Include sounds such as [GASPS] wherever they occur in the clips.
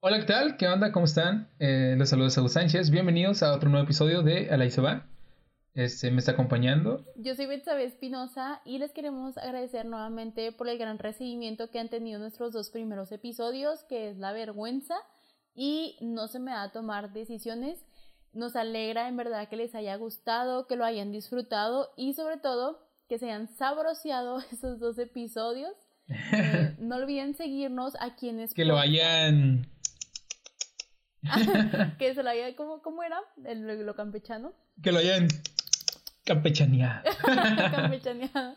Hola, ¿qué tal? ¿Qué onda? ¿Cómo están? Eh, les saludo Saúl Sánchez. Bienvenidos a otro nuevo episodio de Ala y se va. Este, me está acompañando. Yo soy Betsabe Espinosa y les queremos agradecer nuevamente por el gran recibimiento que han tenido nuestros dos primeros episodios, que es la vergüenza y no se me da a tomar decisiones. Nos alegra en verdad que les haya gustado, que lo hayan disfrutado y sobre todo que se hayan sabroseado [LAUGHS] esos dos episodios. Eh, [LAUGHS] no olviden seguirnos a quienes... Que lo hayan [LAUGHS] que se lo haya, ¿cómo, cómo era? El, lo campechano. Que lo hayan campechaneado. [LAUGHS] campechaneado.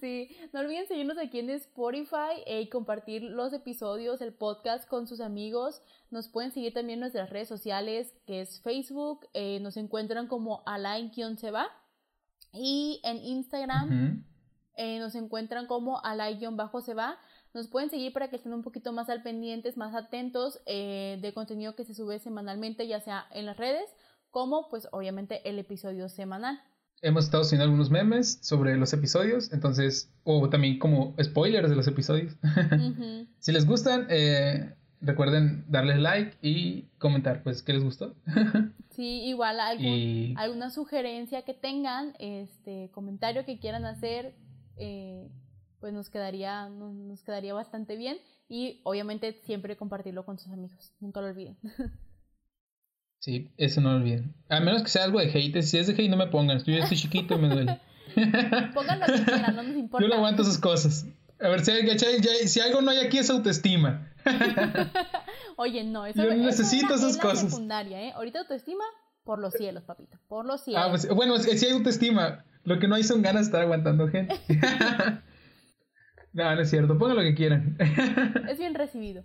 Sí, no olviden seguirnos aquí en Spotify eh, y compartir los episodios, el podcast con sus amigos. Nos pueden seguir también en nuestras redes sociales, que es Facebook. Eh, nos encuentran como Alain-se va. Y en Instagram eh, nos encuentran como Alain-se va. Nos pueden seguir para que estén un poquito más al pendientes, más atentos eh, del contenido que se sube semanalmente, ya sea en las redes, como pues obviamente el episodio semanal. Hemos estado haciendo algunos memes sobre los episodios, entonces, o también como spoilers de los episodios. [LAUGHS] si les gustan, eh, recuerden darles like y comentar, pues, qué les gustó. [LAUGHS] sí, igual alguna sugerencia que tengan, este comentario que quieran hacer, eh, pues nos quedaría, nos, quedaría bastante bien y obviamente siempre compartirlo con sus amigos, nunca lo olviden. [LAUGHS] Sí, eso no lo olviden. A menos que sea algo de hate, si es de hate no me pongan, yo estoy chiquito y me duele. [LAUGHS] Pongan lo que quieran, no nos importa. Yo no aguanto esas cosas. A ver, si, si algo no hay aquí es autoestima. [LAUGHS] Oye, no, eso, Yo necesito esas cosas. secundaria, ¿eh? Ahorita autoestima por los cielos, papito, por los cielos. Ah, pues, bueno, si hay autoestima, lo que no hay son ganas de estar aguantando gente. No, no es cierto. Pongan lo que quieran. [LAUGHS] Es bien recibido.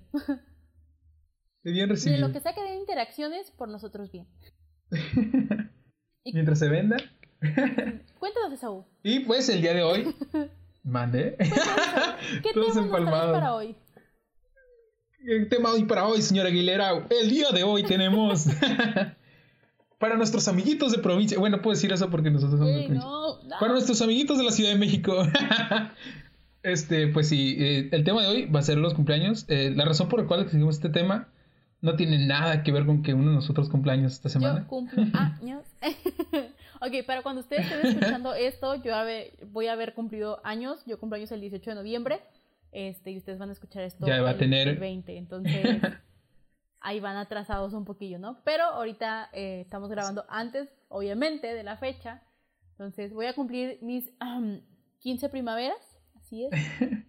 Es bien recibido. De lo que sea que den interacciones, por nosotros bien. [LAUGHS] Mientras se venda. Cuéntanos, Esaú. Y pues el día de hoy. [LAUGHS] Mande. ¿Qué Todos empalmados. para hoy? El tema hoy para hoy, señora Aguilera. El día de hoy tenemos. para nuestros amiguitos de provincia. Bueno, puedo decir eso porque nosotros somos de provincia. Para nuestros amiguitos de la Ciudad de México. Este, pues sí, eh, el tema de hoy va a ser los cumpleaños. Eh, la razón por la cual seguimos este tema no tiene nada que ver con que uno de nosotros cumpleaños esta semana. Yo cumplo años. [LAUGHS] ok, pero cuando ustedes estén escuchando esto, yo voy a haber cumplido años. Yo cumplo años el 18 de noviembre. Este, y ustedes van a escuchar esto ya va a tener... el 20. Entonces, [LAUGHS] ahí van atrasados un poquillo, ¿no? Pero ahorita eh, estamos grabando antes, obviamente, de la fecha. Entonces, voy a cumplir mis [CLEARS THROAT] 15 primaveras así es. [LAUGHS]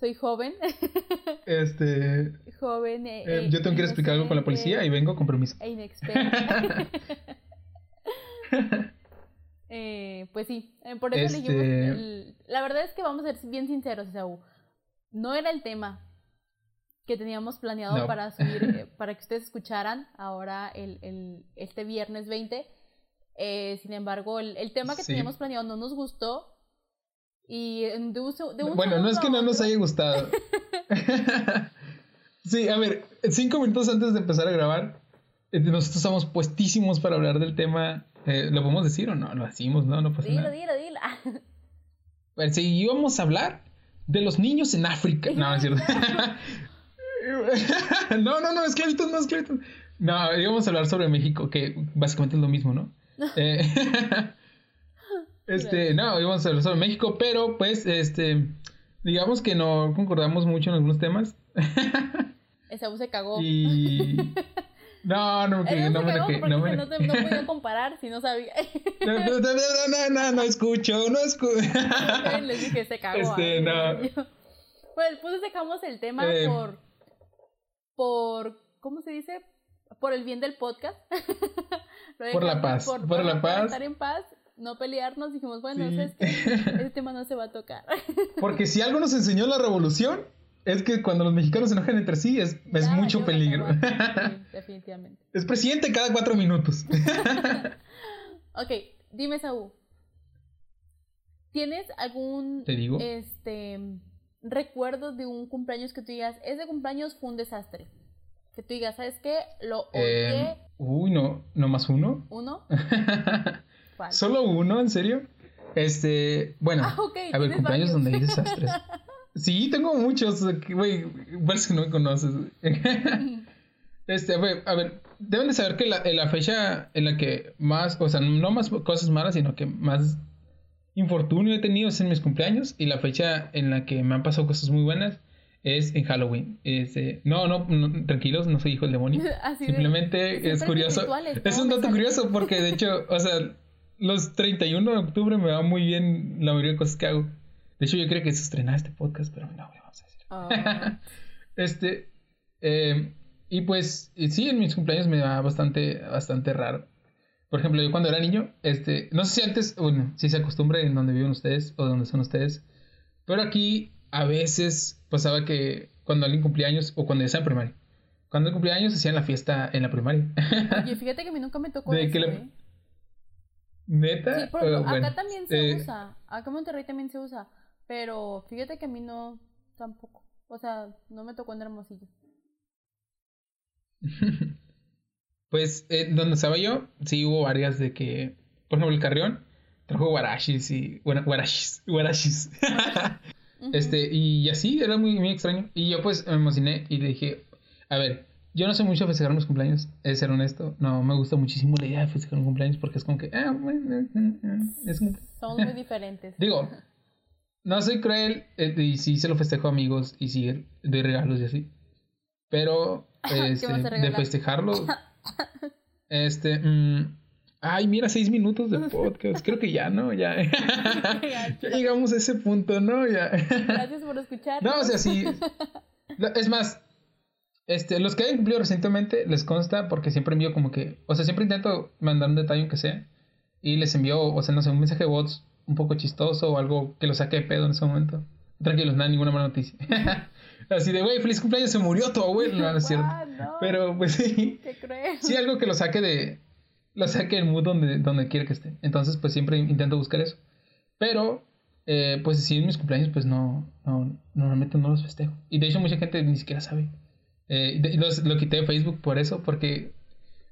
Soy joven. [LAUGHS] Este. Joven. Eh, eh, yo tengo que explicar algo con la policía y vengo con permiso. E inexperta. [LAUGHS] eh, pues sí, eh, por eso este... elegimos. La verdad es que vamos a ser bien sinceros. No era el tema que teníamos planeado para subir, para que ustedes escucharan ahora el, el este viernes 20. sin embargo, el, el tema que teníamos planeado no nos gustó y de uso, de bueno, no es que no nos haya gustado. [LAUGHS] sí, a ver, cinco minutos antes de empezar a grabar, eh, nosotros estamos puestísimos para hablar del tema. Eh, ¿Lo podemos decir o no? Lo decimos, ¿no? No pasa dilo, nada. Dilo, dilo, dilo. [LAUGHS] Pues sí, íbamos a hablar de los niños en África. No, no es cierto. [LAUGHS] no, no, no, esclavitos, no, esclavitos. No, íbamos a hablar sobre México, que básicamente es lo mismo, ¿no? eh, este, no, íbamos a hablar sobre México, pero pues, este, digamos que no concordamos mucho en algunos temas. [LAUGHS] Esa voz se cagó. Y... [LAUGHS] No, no, que, no, me que, no, me... no, te, no podía [LAUGHS] comparar si no sabía. no, no, no, no, no, no escucho, no escucho. Les dije, se cagó. Este, no. Pues, pues dejamos el tema eh... por, por, ¿cómo se dice? Por el bien del podcast. por la paz, por, por la paz. Estar en paz no pelearnos, dijimos, bueno, es que ese tema no se va a tocar. [LAUGHS] Porque si algo nos enseñó la revolución, es que cuando los mexicanos se enojan entre sí es, es mucho peligro. [LAUGHS] definitivamente. Es presidente cada cuatro minutos. [LAUGHS] ok, dime, Saúl. ¿Tienes algún ¿Te digo? este recuerdo de un cumpleaños que tú digas, ese cumpleaños fue un desastre? Que tú digas, ¿sabes qué? Lo odié. Eh, uy, no, no más uno. ¿Uno? ¿Solo uno? ¿En serio? Este, bueno, ah, a ver, cumpleaños donde hay desastres. Sí, tengo muchos, güey, parece que no me conoces. [LAUGHS] Este, ver, a ver, deben de saber que la, la fecha en la que más, o sea, no más cosas malas, sino que más infortunio he tenido es en mis cumpleaños y la fecha en la que me han pasado cosas muy buenas es en Halloween. Este, no, no, tranquilos, no soy hijo del demonio. [LAUGHS] Simplemente es curioso. Es un dato curioso porque de hecho, o sea, [LAUGHS] los 31 de octubre me va muy bien la mayoría de cosas que hago. De hecho, yo creo que se estrenaba este podcast, pero no, vamos a decir. Ah. [LAUGHS] este, eh, y pues, sí, en mis cumpleaños me va bastante, bastante raro. Por ejemplo, yo cuando era niño, este, no sé si antes, bueno, si se acostumbre en donde viven ustedes o donde son ustedes, pero aquí a veces pasaba que cuando alguien cumplía años o cuando ya estaba en primaria, cuando cumplía años hacían la fiesta en la primaria. Oye, fíjate que a mí nunca me tocó [LAUGHS] eso, ¿eh? ¿Neta? Sí, pero acá también se eh, usa, acá en Monterrey también se usa, pero fíjate que a mí no, tampoco, o sea, no me tocó en Hermosillo. [LAUGHS] pues, eh, donde estaba yo, sí hubo varias de que, por ejemplo, el Carrión trajo guarachis y, bueno, guarachis, [LAUGHS] guarachis. Este, y así, era muy, muy extraño. Y yo pues me emocioné y le dije, a ver, yo no sé mucho festejar mis cumpleaños, es ser honesto. No, me gusta muchísimo la idea de festejar un cumpleaños porque es como que, ah, bueno, es Son muy diferentes. Digo, [LAUGHS] no soy cruel eh, y sí se lo festejo a amigos y sí doy regalos y así. Pero [LAUGHS] este, de festejarlo, [LAUGHS] este, mm, ay, mira, seis minutos de podcast. Creo que ya, ¿no? Ya, ya llegamos a ese punto, ¿no? Ya. Gracias por escuchar. No, o sea, sí. Es más, este, los que hayan cumplido recientemente les consta porque siempre envío como que, o sea, siempre intento mandar un detalle aunque sea y les envío, o sea, no sé, un mensaje de bots un poco chistoso o algo que lo saque de pedo en ese momento. Tranquilos, nada, ninguna mala noticia. [LAUGHS] Así de, güey, feliz cumpleaños, se murió tu abuelo. No, no es cierto. Pero pues sí. Qué. Sí, algo que lo saque de, lo saque el mood donde, donde quiere que esté. Entonces, pues siempre intento buscar eso. Pero, eh, pues si en mis cumpleaños, pues no, no, normalmente no los festejo. Y de hecho mucha gente ni siquiera sabe. Eh, lo quité de Facebook por eso, porque...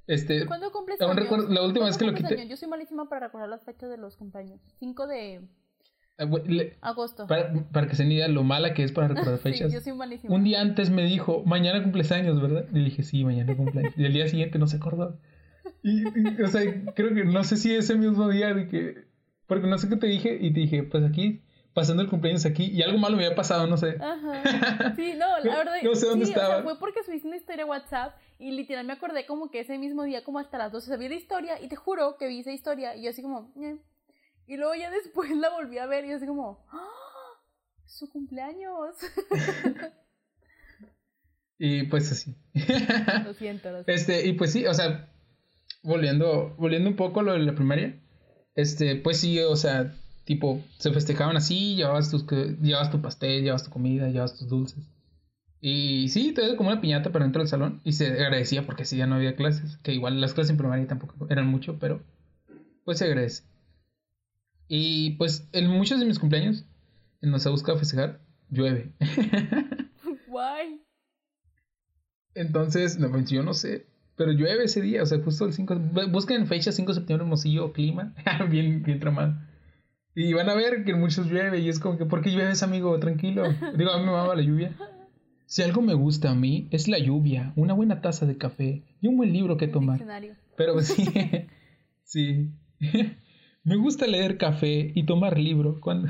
Este, ¿Cuándo cumples años? Recuerdo, la última vez que lo quité... Yo soy malísima para recordar las fechas de los cumpleaños. 5 de... Ah, agosto. Para, para, que se idea lo mala que es para recordar [LAUGHS] fechas. sí, yo soy malísima. Un día antes me dijo, mañana cumples años, ¿verdad? Y le dije, sí, mañana cumpleaños. y el día siguiente no se acordó. Y, o sea, creo que no sé si ese mismo día de que. Porque no sé qué te dije y te dije, pues aquí, pasando el cumpleaños aquí y algo malo me había pasado, no sé. Ajá. [LAUGHS] Sí, no, la verdad. no sé dónde estaba. O sea, fue porque subiste una historia WhatsApp y literal me acordé como que ese mismo día, como hasta las 12, sabía la historia y te juro que vi esa historia y yo así como, y luego ya [LAUGHS] después la volví a ver y yo así como, ¡Ah! ¡Su cumpleaños! [LAUGHS] y pues así. Lo siento, lo siento. Este, y pues sí, o sea, volviendo, volviendo un poco a lo de la primaria, este, pues sí, o sea, tipo, se festejaban así, llevabas, tus, llevabas tu pastel, llevabas tu comida, llevabas tus dulces. Y sí, te como una piñata para dentro del salón y se agradecía porque sí ya no había clases, que igual las clases en primaria tampoco eran mucho, pero pues se agradece. Y pues en muchos de mis cumpleaños, en se busca festejar, llueve. [LAUGHS] Guay. Entonces, no, pues yo no sé, pero llueve ese día, o sea, justo el 5. Busquen fecha 5 de septiembre, Hermosillo, clima. [LAUGHS] bien, bien tramado. Y van a ver que muchos llueve y es como que, ¿por qué llueves, amigo? Tranquilo. Digo, a mí me mama la lluvia. Si algo me gusta a mí, es la lluvia, una buena taza de café y un buen libro que tomar. Pero sí, [LAUGHS] sí. [LAUGHS] me gusta leer café y tomar libro. Cuando...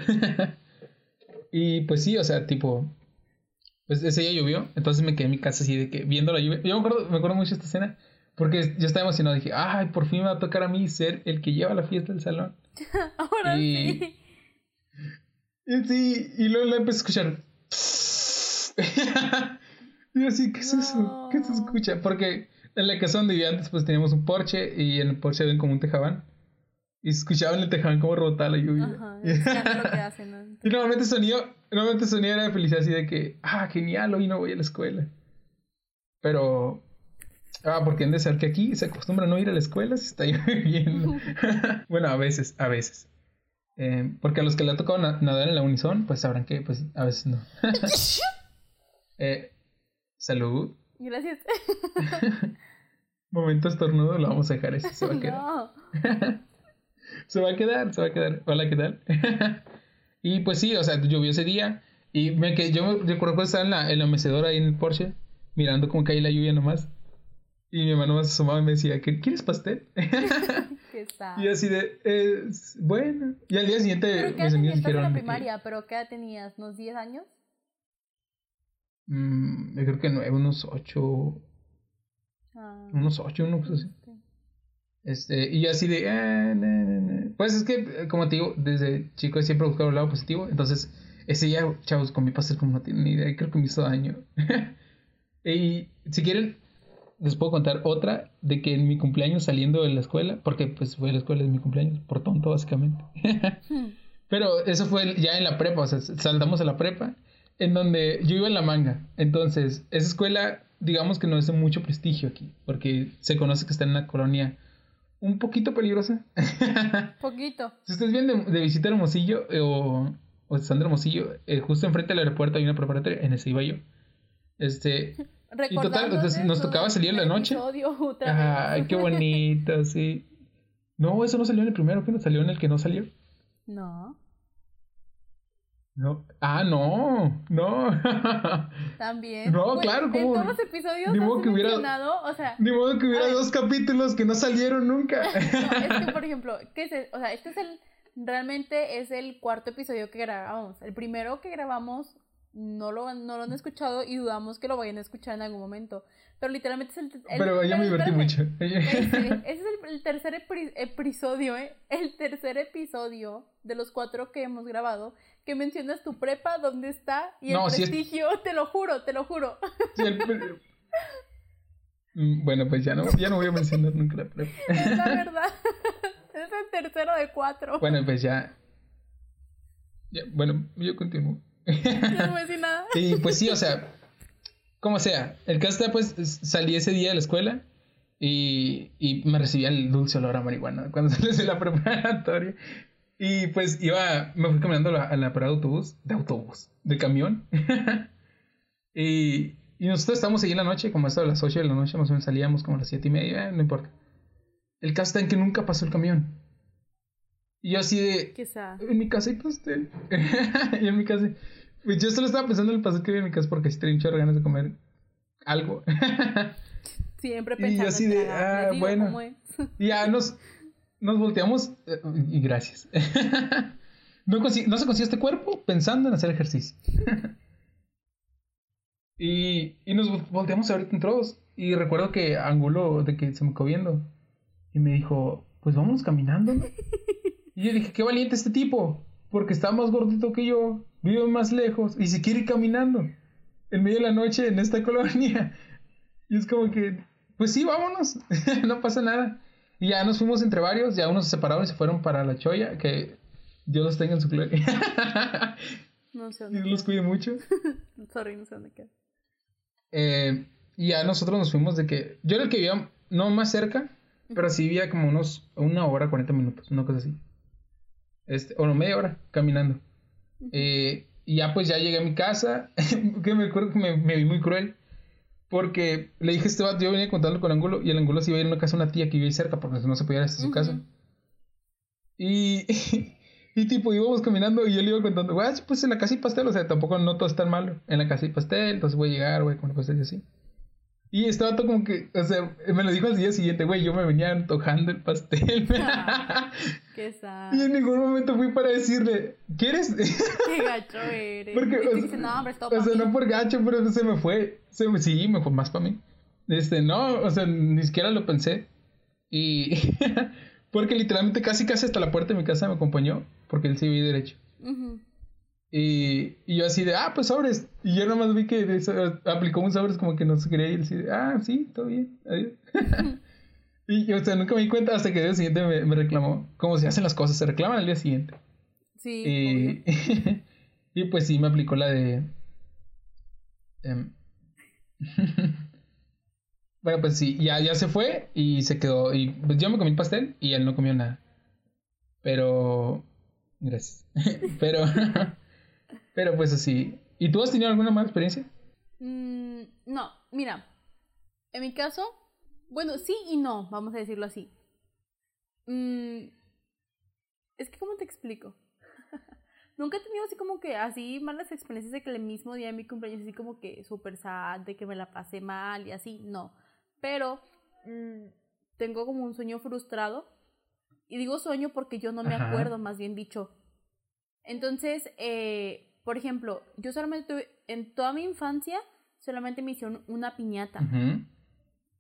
[LAUGHS] y pues sí, o sea, tipo, pues ese día llovió, entonces me quedé en mi casa así de que viendo la lluvia. Yo me acuerdo, me acuerdo mucho esta escena porque yo estaba emocionado. Dije, ay, por fin me va a tocar a mí ser el que lleva la fiesta del salón. [LAUGHS] Ahora sí. Y sí, y luego la empecé a escuchar. [LAUGHS] y así, ¿qué es eso? ¿Qué se escucha? Porque en la casa donde vivía antes, pues teníamos un porche y en el porche ven como un tejabán. Y escuchaban el tejabán como rebotaba la lluvia. Ajá, es lo que hacen, ¿no? [LAUGHS] Y normalmente sonido, normalmente sonido era de felicidad así de que, ah, genial, hoy no voy a la escuela. Pero, ah, porque en de ser que aquí se acostumbra a no ir a la escuela si está [LAUGHS] lloviendo. [LAUGHS] bueno, a veces, a veces. Eh, porque a los que le ha tocado nadar en la unison, pues sabrán que, pues, a veces no. [LAUGHS] eh, salud. Gracias. Momento estornudo, lo vamos a dejar eso, se va a quedar. No. se va a quedar, se va a quedar. Hola, ¿qué tal? Y pues sí, o sea, llovió ese día. Y me que yo recuerdo que estaba en la, en la mecedora ahí en el Porsche, mirando como cae la lluvia nomás. Y mi hermano se asomaba y me decía, ¿quieres pastel? [LAUGHS] [LAUGHS] Y así de, bueno. Y al día siguiente mis amigos dijeron... en la primaria, pero ¿qué edad tenías? ¿Unos 10 años? Mm, yo creo que nueve, unos 8. Ah. Unos 8, unos así. Este, y así de, eh, pues es que, como te digo, desde chico siempre he buscado el lado positivo. Entonces, ese día, chavos, con mi pastel como no tienen ni idea, creo que me hizo daño. [LAUGHS] y si quieren, les puedo contar otra de que en mi cumpleaños saliendo de la escuela, porque pues fue a la escuela de mi cumpleaños, por tonto básicamente. [LAUGHS] Pero eso fue ya en la prepa, o sea, saltamos a la prepa, en donde yo iba en la manga. Entonces, esa escuela, digamos que no es de mucho prestigio aquí, porque se conoce que está en una colonia un poquito peligrosa. [LAUGHS] Poquito. si ustedes vienen de, visita a Hermosillo eh, o, o de Hermosillo, eh, justo enfrente del aeropuerto hay una preparatoria, en ese iba yo. Este, [LAUGHS] y total, entonces nos tocaba salir en la noche. Ay, qué bonito, [LAUGHS] sí. No, eso no salió en el primero, que no salió en el que no salió. No. No. Ah, no. No. [LAUGHS] También. No, pues, claro, como. En todos los episodios ni modo que hubiera, o sea, Ni modo que hubiera dos capítulos que no salieron nunca. [LAUGHS] No, es que, por ejemplo, ¿qué es? O sea, este es el. Realmente es el cuarto episodio que grabamos. El primero que grabamos no lo, no lo han escuchado y dudamos que lo vayan a escuchar en algún momento. Pero literalmente es el... pero me divertí mucho. [LAUGHS] Ese, [LAUGHS] es el, tercer episodio, ¿eh? El tercer episodio de los cuatro que hemos grabado que mencionas tu prepa, dónde está y el prestigio. [LAUGHS] Te lo juro, te lo juro. Mm, bueno, pues ya no, ya no voy a mencionar nunca la prepa. Es la verdad. Es el tercero de cuatro. Bueno, pues ya. ya bueno, yo continúo. [LAUGHS] No voy a decir nada. Y pues sí, o sea, como sea, el caso está, pues salí ese día de la escuela y, y me recibía el dulce olor a marihuana cuando [LAUGHS] salí de la preparatoria. Y pues iba, me fui caminando a la, parada de autobús, de autobús, de camión. [LAUGHS] y, y nosotros estábamos ahí en la noche, como hasta las 8 de la noche, más o menos salíamos como a las 7 y media, no importa. El caso está en que nunca pasó el camión. Y yo así de... En mi casa hay pastel. y en mi casa... yo solo estaba pensando en el había en mi casa porque si tenía ganas de comer algo. [LAUGHS] Siempre pensando Y yo así de... Ah, bueno. y ya nos, nos volteamos... Eh, y gracias. [LAUGHS] no, no se consiguió este cuerpo pensando en hacer ejercicio. [LAUGHS] y, y nos volteamos a ver entre todos. Y recuerdo que Angulo, de que se me quedó viendo. Y me dijo, pues vamos caminando. Y yo dije, qué valiente este tipo, porque está más gordito que yo, vive más lejos y se quiere ir caminando en medio de la noche en esta [LAUGHS] colonia. Y es como que, pues sí, vámonos, [LAUGHS] no pasa nada. Y ya nos fuimos entre varios, ya unos se separaron y se fueron para la choya, que Dios los tenga en su gloria. [LAUGHS] no sé dónde. Dios los cuide mucho. Sorry, no sé dónde queda. Eh, y ya nosotros nos fuimos de que, yo era el que vivía no más cerca, pero sí vivía como unos, una hora, 40 minutos, una cosa así. Este, o no, media hora caminando. Eh, y ya pues ya llegué a mi casa, [LAUGHS] que me acuerdo que me, vi muy cruel, porque le dije a este vato, yo venía contando con Angulo, y el Angulo se iba a ir a una casa de una tía que vive ahí cerca, porque no se podía ir hasta su casa. Y, [LAUGHS] y tipo íbamos caminando y yo le iba contando, pues en la casa y pastel, o sea, tampoco no todo es tan malo, en la casa y pastel, entonces voy a llegar, güey, con pastel y así. Y estaba todo como que, o sea, me lo dijo al día siguiente, güey, yo me venía antojando el pastel. [LAUGHS] [LAUGHS] qué sad. Y en ningún momento fui para decirle, ¿quieres? [LAUGHS] Qué gacho eres. Porque, o, dice, no, hombre, o sea, no por gacho, pero se me fue. Se me, sí, me fue más para mí. Este, no, o sea, ni siquiera lo pensé. Y porque literalmente casi casi hasta la puerta de mi casa me acompañó, porque él sí vi derecho. Y, y, yo así de, ah, pues sobres. Y yo nomás vi que aplicó un sobres como que no se quería ir. Así de, ah, sí, todo bien, adiós. [LAUGHS] y o sea, nunca me di cuenta hasta que el día siguiente me, me reclamó. Como se hacen las cosas, se reclaman al día siguiente. Sí. Y, [LAUGHS] y pues sí, me aplicó la de... Em, [LAUGHS] bueno, pues sí, ya, ya se fue y se quedó. Y pues yo me comí el pastel y él no comió nada. Pero... Gracias. Pero... Pero pues así. ¿Y tú has tenido alguna mala experiencia? Mm, no, mira. En mi caso, bueno, sí y no, vamos a decirlo así. Mm, es que, ¿cómo te explico? [LAUGHS] Nunca he tenido así como que así malas experiencias de que el mismo día de mi cumpleaños así como que súper sad, de que me la pasé mal y así, no. Pero mm, tengo como un sueño frustrado. Y digo sueño porque yo no me acuerdo, más bien dicho. Entonces, eh, por ejemplo, yo solamente tuve, en toda mi infancia, solamente me hicieron una piñata.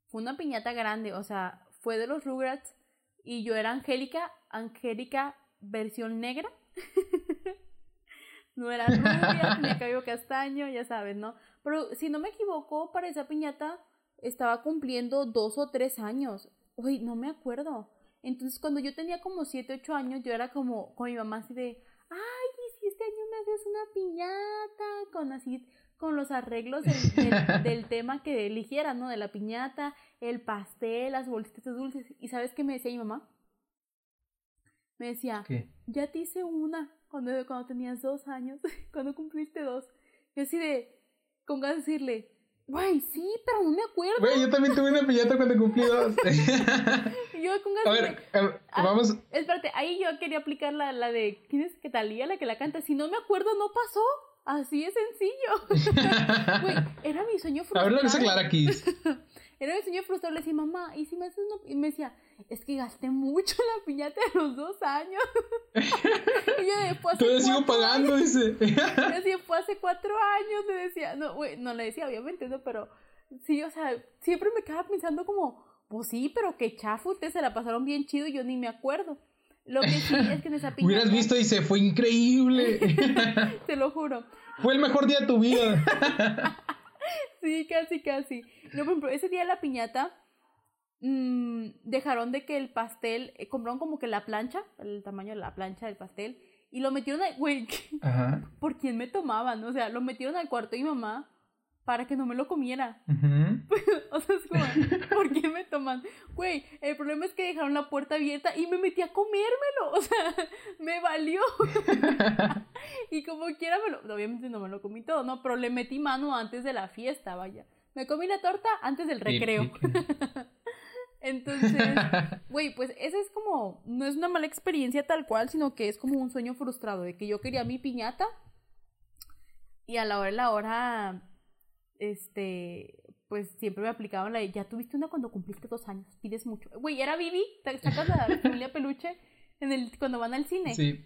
Fue una piñata grande, o sea, fue de los Rugrats y yo era Angélica, Angélica versión negra. [LAUGHS] no era rubia, [LAUGHS] tenía cabello castaño, ya sabes, ¿no? Pero si no me equivoco, para esa piñata estaba cumpliendo dos o tres años. Uy, no me acuerdo. Entonces, cuando yo tenía como siete, ocho años, yo era como con mi mamá así de, ay, y si este una piñata, con así, con los arreglos del, [LAUGHS] tema que eligiera, ¿no? De la piñata, el pastel, las bolsitas dulces. ¿Y sabes qué me decía mi mamá? Me decía, ya te hice una cuando, cuando tenías dos años, [LAUGHS] cuando cumpliste dos. Yo así de, con ganas de decirle, Güey, sí, pero no me acuerdo. Güey, yo también tuve una piñata cuando cumplí dos. [LAUGHS] yo con A ver, ah, vamos. espérate, ahí yo quería aplicar la, la de. ¿Quién es que talía la que la canta? Si no me acuerdo, no pasó. Así es sencillo. [LAUGHS] Güey, era mi sueño frustrado. A ver lo que se aclara aquí. era mi sueño frustrado. Le decía, mamá, ¿y si me haces una.? Y me decía, es que gasté mucho la piñata de los dos años. [LAUGHS] y yo después. Todavía sigo pagando, dice. yo fue hace cuatro años, me decía. No, güey, no le decía, obviamente, ¿no? Pero sí, o sea, siempre me quedaba pensando como, pues sí, pero que chafo, ustedes se la pasaron bien chido y yo ni me acuerdo. Lo que sí es que en esa [LAUGHS] piñata. Hubieras visto, dice, fue increíble. [LAUGHS] Te lo juro. Fue el mejor día de tu vida. sí, casi, casi. No, por ejemplo, ese día de la piñata mmm, dejaron de que el pastel, eh, compraron como que la plancha, el tamaño de la plancha del pastel, y lo metieron ahí, [LAUGHS] güey, ¿por quién me tomaban? O sea, lo metieron al cuarto de mi mamá para que no me lo comiera. [LAUGHS] o sea, es como, ¿por qué me toman? Güey, el problema es que dejaron la puerta abierta y me metí a comérmelo. O sea, [LAUGHS] me valió. y como quiera, me lo, obviamente no me lo comí todo, ¿no? Pero le metí mano antes de la fiesta, vaya. Me comí la torta antes del recreo. Entonces, [LAUGHS] güey, pues esa es como, no es una mala experiencia tal cual, sino que es como un sueño frustrado de que yo quería mi piñata y a la hora de la hora, este, pues siempre me aplicaban la de, ya tuviste una cuando cumpliste dos años, pides mucho. Güey, era Vivi, te sacas la [LAUGHS] familia peluche en el, cuando van al cine. Sí.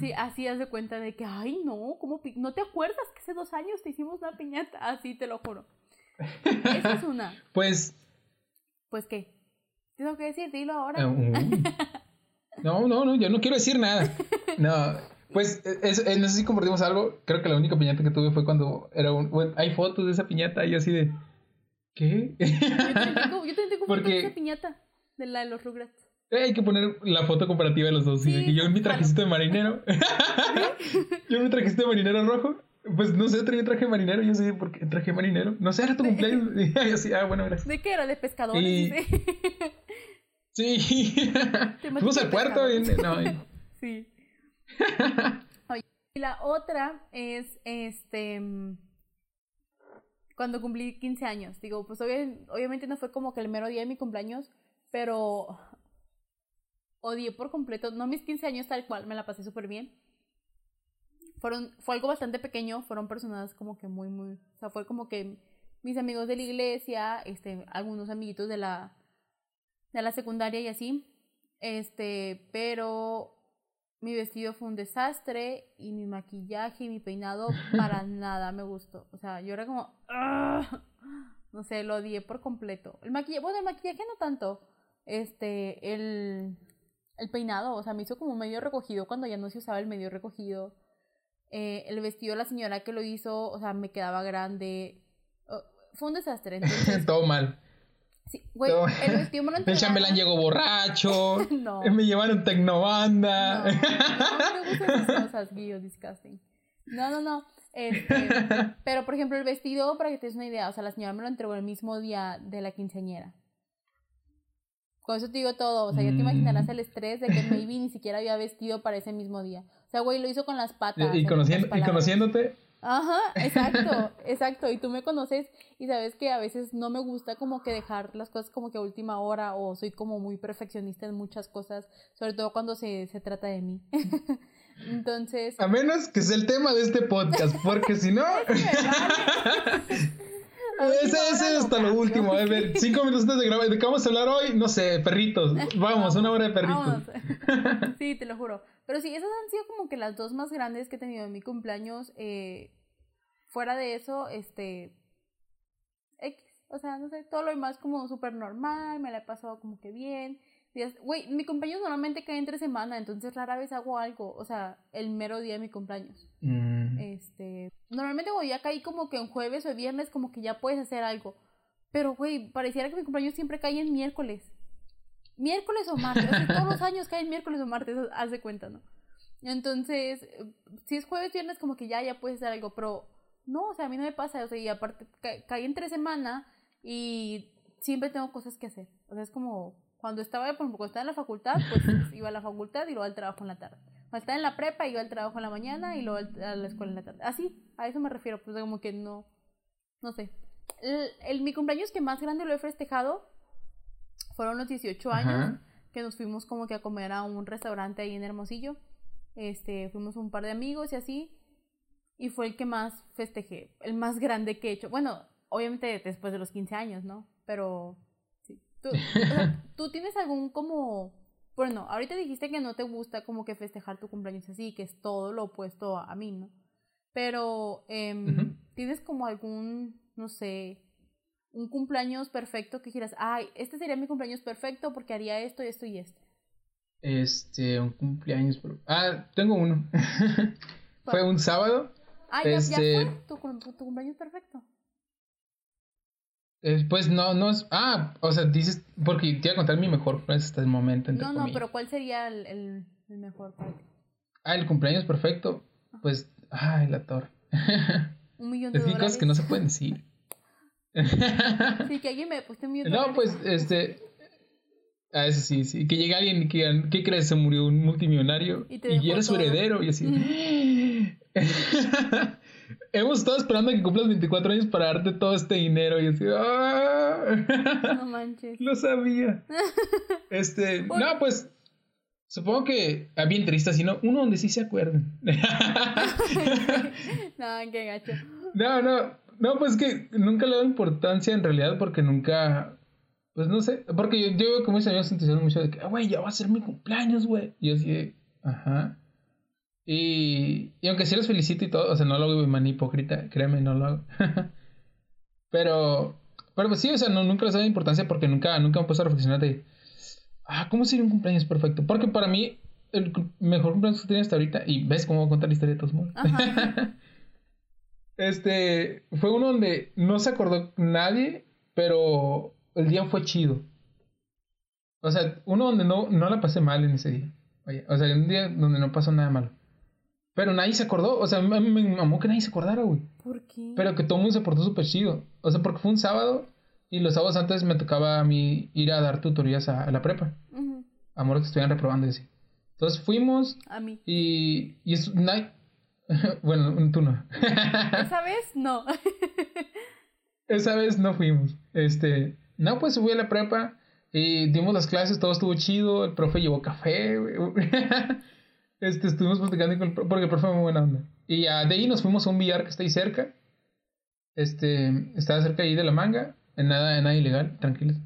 Sí, así haz de cuenta de que, ay, no, ¿cómo? ¿No te acuerdas que hace dos años te hicimos una piñata? Así te lo juro. Esa es [LAUGHS] una. Pues. Pues qué. Tengo que decir, dilo ahora. Ah, [LAUGHS] no, no, no, yo no quiero decir nada. No. Pues es, no sé si compartimos algo. Creo que la única piñata que tuve fue cuando era un. Bueno, hay fotos de esa piñata y así de. ¿Qué? Yo también tengo, yo tengo fotos de esa piñata. De la de los Rugrats. Eh, hay que poner la foto comparativa de los dos. Sí, yo en mi trajecito de marinero. [LAUGHS] yo en mi trajecito de marinero rojo pues no sé, traía traje marinero. Yo sé por qué traje marinero. No sé, era tu cumpleaños. [LAUGHS] Y yo así, ah, bueno, gracias. ¿De qué era? ¿De pescadores? Y... [LAUGHS] Sí. Fuimos al puerto. Y... No, y... [LAUGHS] Sí. y la otra es este. Cuando cumplí 15 años. Digo, pues obviamente no fue como que el mero día de mi cumpleaños, pero odié por completo. No mis 15 años tal cual, me la pasé súper bien fueron, fue algo bastante pequeño, fueron personas como que muy, muy, o sea, fue como que mis amigos de la iglesia, este, algunos amiguitos de la, de la secundaria y así, este, pero mi vestido fue un desastre y mi maquillaje y mi peinado [LAUGHS] para nada me gustó, o sea, yo era como, no sé, lo odié por completo. El maquillaje, bueno, el maquillaje no tanto, este, el, el peinado, o sea, me hizo como medio recogido cuando ya no se usaba el medio recogido eh, el vestido de la señora que lo hizo, o sea, me quedaba grande. Oh, fue un desastre. [LAUGHS] Todo mal. Sí, güey, el vestido me lo [LAUGHS] El chambelán llegó borracho. [LAUGHS] no. Me llevaron tecnobanda. No, no, me gustan esas cosas, Guillo, disgusting. No, no, no. Este, pero, por ejemplo, el vestido, para que te des una idea, o sea, la señora me lo entregó el mismo día de la quinceañera. Con eso te digo todo. O sea, ya te imaginarás mm. el estrés de que maybe ni siquiera había vestido para ese mismo día. O sea, güey, lo hizo con las patas. Y, conociendo, y conociéndote. Ajá, [LAUGHS] exacto, exacto. Y tú me conoces y sabes que a veces no me gusta como que dejar las cosas como que a última hora o soy como muy perfeccionista en muchas cosas, sobre todo cuando se, se trata de mí. [LAUGHS] Entonces... A menos que sea el tema de este podcast, porque si no... [LAUGHS] ese, es hasta lo último. A ver, cinco minutos antes de grabar. ¿De qué vamos a hablar hoy? No sé, perritos. Vamos, una hora de perritos. Sí, te lo juro. Pero sí, esas han sido como que las dos más grandes que he tenido en mi cumpleaños. Eh, fuera de eso, este. X. O sea, no sé, todo lo demás como súper normal. Me la he pasado como que bien. Güey, mi cumpleaños normalmente cae entre semana, entonces rara vez hago algo, o sea, el mero día de mi cumpleaños. Mm. Este, normalmente cuando ya caí como que en jueves o viernes como que ya puedes hacer algo. Pero güey, pareciera que mi cumpleaños siempre cae en miércoles. Miércoles o martes, todos los años caen miércoles o martes, haz de cuenta, ¿no? Entonces, si es jueves, viernes, como que ya, ya puedes hacer algo, pero no, o sea, a mí no me pasa, o sea, y aparte caí entre semana y siempre tengo cosas que hacer. O sea, es como cuando estaba, por ejemplo, cuando estaba en la facultad, pues [LAUGHS] iba a la facultad y luego al trabajo en la tarde. Cuando estaba en la prepa, iba al trabajo en la mañana y luego a la escuela en la tarde. Así, a eso me refiero, pues como que no, no sé. El, mi cumpleaños que más grande lo he festejado fueron los 18 años, que nos fuimos como que a comer a un restaurante ahí en Hermosillo. Este, fuimos un par de amigos y así. Y fue el que más festejé, el más grande que he hecho. Bueno, obviamente después de los 15 años, ¿no? Pero [LAUGHS] ¿Tú, tienes algún como... Bueno, ahorita dijiste que no te gusta como que festejar tu cumpleaños así, que es todo lo opuesto a, mí, ¿no? Pero, em, ¿tienes como algún, no sé, un cumpleaños perfecto que quieras, ay, este sería mi cumpleaños perfecto porque haría esto y esto y esto? Este, un cumpleaños. Ah, tengo uno. [LAUGHS] fue un sábado. Ah, ya, este... fue tu, cumpleaños perfecto. Eh, pues no, no es. Ah, o sea, dices. Porque te iba a contar mi mejor pues hasta el momento. no, no, pero ¿cuál sería el, el, mejor para Ah, el cumpleaños perfecto. Pues. Ay, la torre. Un millón de [LAUGHS] es dólares. que no se pueden decir. Sí, que alguien me puso millón de No, pues, este. Ah, eso sí, sí. Que llegue alguien y que ¿qué crees? Se murió un multimillonario y, y eres su heredero y así. [LAUGHS] Hemos estado esperando a que cumplas 24 años para darte todo este dinero. Y así, ¡ah! No manches. [LAUGHS] Lo sabía. Este, no, pues. Supongo que. Ah, bien triste, sino uno donde sí se acuerden. [LAUGHS] no, qué gacho. No, no. No, pues que nunca le doy importancia en realidad porque nunca. Pues no sé. Porque yo, yo como mis amigos entusiasmo mucho de que, ah, güey, ya va a ser mi cumpleaños, güey. Y yo así, ajá. Y, y aunque sí los felicito y todo, o sea, no lo hago de manera hipócrita, créeme, no lo hago. [LAUGHS] pero, pero pues sí, o sea, no, nunca les doy importancia porque nunca, nunca me he puesto a reflexionar de, ah, ¿cómo sería un cumpleaños perfecto? Porque para mí, el mejor cumpleaños que he tenido hasta ahorita, y ves cómo voy a contar la historia de todos modos. [LAUGHS] este, fue uno donde no se acordó nadie, pero el día fue chido. O sea, uno donde no, no la pasé mal en ese día. o sea, un día donde no pasó nada malo. Pero nadie se acordó. O sea, me, me mamó que nadie se acordara, güey. ¿Por qué? Pero que todo el mundo se portó súper chido. O sea, porque fue un sábado y los sábados antes me tocaba a mí ir a dar tutorías a, la prepa. Uh -huh. que estuvieran reprobando y así. Entonces fuimos. A mí. Y, y es. [LAUGHS] bueno, tú no. Esa vez no. [LAUGHS] Esa vez no fuimos. Este. No, pues fui a la prepa y dimos las clases, todo estuvo chido. El profe llevó café. [LAUGHS] Este, estuvimos platicando con el porque el profe fue muy buena onda. Y ya de ahí nos fuimos a un billar que está ahí cerca. Este, estaba cerca ahí de la manga. En nada, en nada ilegal, tranquilos.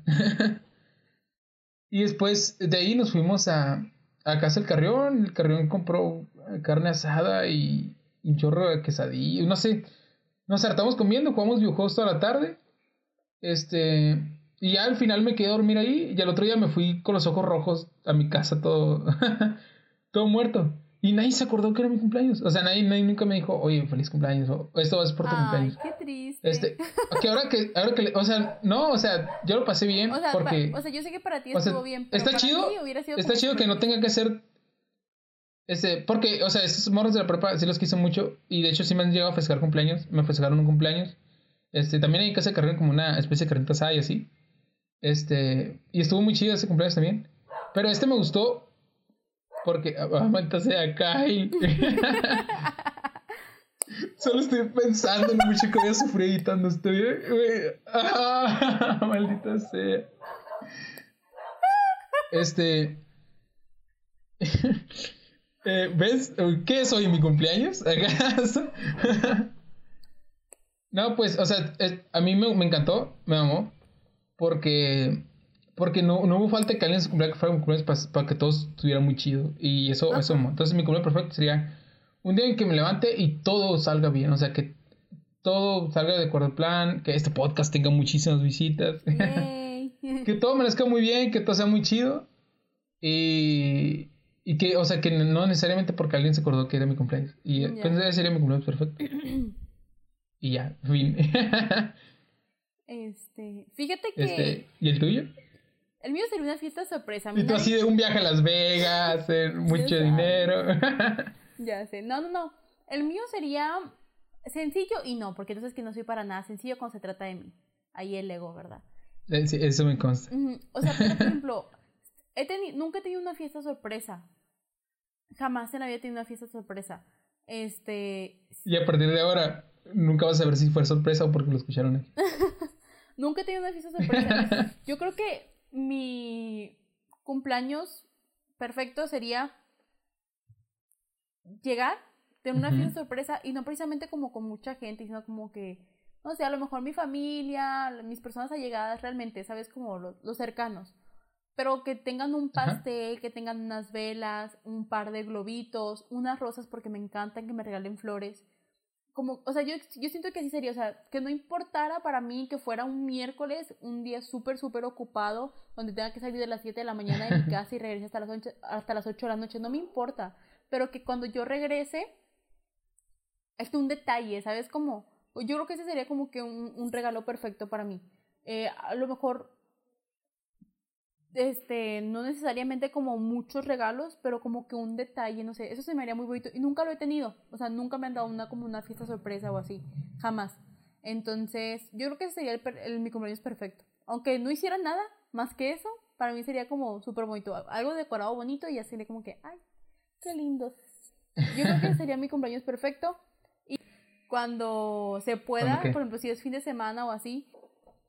y después de ahí nos fuimos a, a casa del Carrión. El Carrión compró carne asada y, un chorro de quesadilla. No sé. Nos hartamos comiendo, jugamos videojuegos toda la tarde. Este. Y ya al final me quedé a dormir ahí. Y al otro día me fui con los ojos rojos a mi casa todo. [LAUGHS] todo muerto. Y nadie se acordó que era mi cumpleaños. O sea, nadie, nunca me dijo, oye, feliz cumpleaños. O esto va a ser por tu Ay, cumpleaños. qué triste. Este, que ahora que, ahora que, o sea, no, o sea, yo lo pasé bien. O sea, porque, o sea yo sé que para ti estuvo bien. Pero está chido. está chido que no tenga que ser. Ese, porque, o sea, estos morros de la prepa sí los quise mucho. Y de hecho sí me han llegado a festejar cumpleaños. Me festejaron un cumpleaños. Este, también en casa carrera como una especie de carnita asada y así. Este, y estuvo muy chido ese cumpleaños también. Pero este me gustó porque aguanta sea Kyle. Solo estoy pensando en mucho que voy a sufrir editando este video. Ah, [LAUGHS] maldita sea. Este. [LAUGHS] Eh, ¿Ves? ¿Qué es hoy mi cumpleaños? [LAUGHS] ¿Acaso? No, pues, o sea, a mí me, me, encantó, me amó, porque porque no, no hubo falta que alguien se cumpliera que fuera un cumpleaños para, que todos estuvieran muy chido. Y eso, eso, entonces mi cumpleaños perfecto sería un día en que me levante y todo salga bien, o sea, que todo salga de acuerdo al plan, que este podcast tenga muchísimas visitas, [LAUGHS] que todo merezca muy bien, que todo sea muy chido. Y, y que, o sea, que no necesariamente porque alguien se acordó que era mi cumpleaños. Y yeah. sería mi cumpleaños perfecto. [CLEARS THROAT] y ya, fin. [LAUGHS] este, fíjate que... Este, ¿Y el tuyo? El mío sería una fiesta sorpresa. Y tú así de un viaje a Las Vegas, [LAUGHS] mucho dinero. [LAUGHS] ya sé. No, no, no. El mío sería sencillo y no, porque entonces que no soy para nada sencillo cuando se trata de mí. Ahí el ego, ¿verdad? Eh, sí, eso me consta. O sea, por ejemplo, he nunca he tenido una fiesta sorpresa. Jamás vida he tenido una fiesta sorpresa. Este. Y a partir de ahora, nunca vas a ver si fue sorpresa o porque lo escucharon ahí. [LAUGHS] nunca he tenido una fiesta sorpresa. [LAUGHS] Yo creo que mi cumpleaños perfecto sería llegar, tener una fiesta sorpresa y no precisamente como con mucha gente, sino como que, no sé, a lo mejor mi familia, mis personas allegadas realmente, ¿sabes? Como los, cercanos. Pero que tengan un pastel, que tengan unas velas, un par de globitos, unas rosas porque me encantan que me regalen flores como, o sea, yo, yo siento que así sería, o sea, que no importara para mí que fuera un miércoles, un día súper, súper ocupado, donde tenga que salir de las 7 de la mañana de mi [LAUGHS] casa y regrese hasta las, 8, hasta las 8 de la noche, no me importa, pero que cuando yo regrese, esté un detalle, ¿sabes? Como, yo creo que ese sería como que un, un regalo perfecto para mí. Eh, a lo mejor este, no necesariamente como muchos regalos, pero como que un detalle, no sé, eso se me haría muy bonito y nunca lo he tenido, o sea, nunca me han dado una como una fiesta sorpresa o así, jamás. Entonces, yo creo que ese sería el, mi cumpleaños perfecto. Aunque no hiciera nada más que eso, para mí sería como súper bonito, algo decorado bonito y así sería como que, ay, qué lindo. Yo creo que sería mi cumpleaños perfecto y cuando se pueda, por ejemplo, si es fin de semana o así,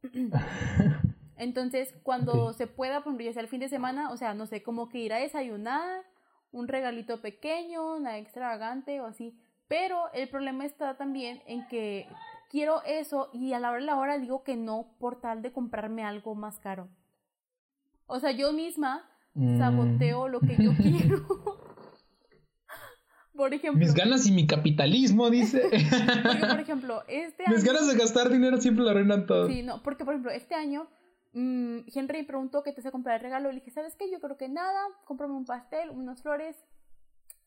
[LAUGHS] Entonces, cuando se pueda, por ejemplo, ya sea el fin de semana, o sea, no sé, como que ir a desayunar, un regalito pequeño, una extravagante o así. Pero el problema está también en que quiero eso y a la hora de la hora digo que no por tal de comprarme algo más caro. O sea, yo misma mm. saboteo lo que yo [LAUGHS] quiero. por ejemplo. Mis ganas y mi capitalismo, dice. [LAUGHS] porque, por [LAUGHS] ejemplo, este año. Mis ganas de gastar dinero siempre lo arruinan todo. Sí, no, porque, por ejemplo, este año Mm, Henry preguntó qué te hace comprar el regalo. Le dije, ¿sabes qué? Yo creo que nada, cómprame un pastel, unas flores,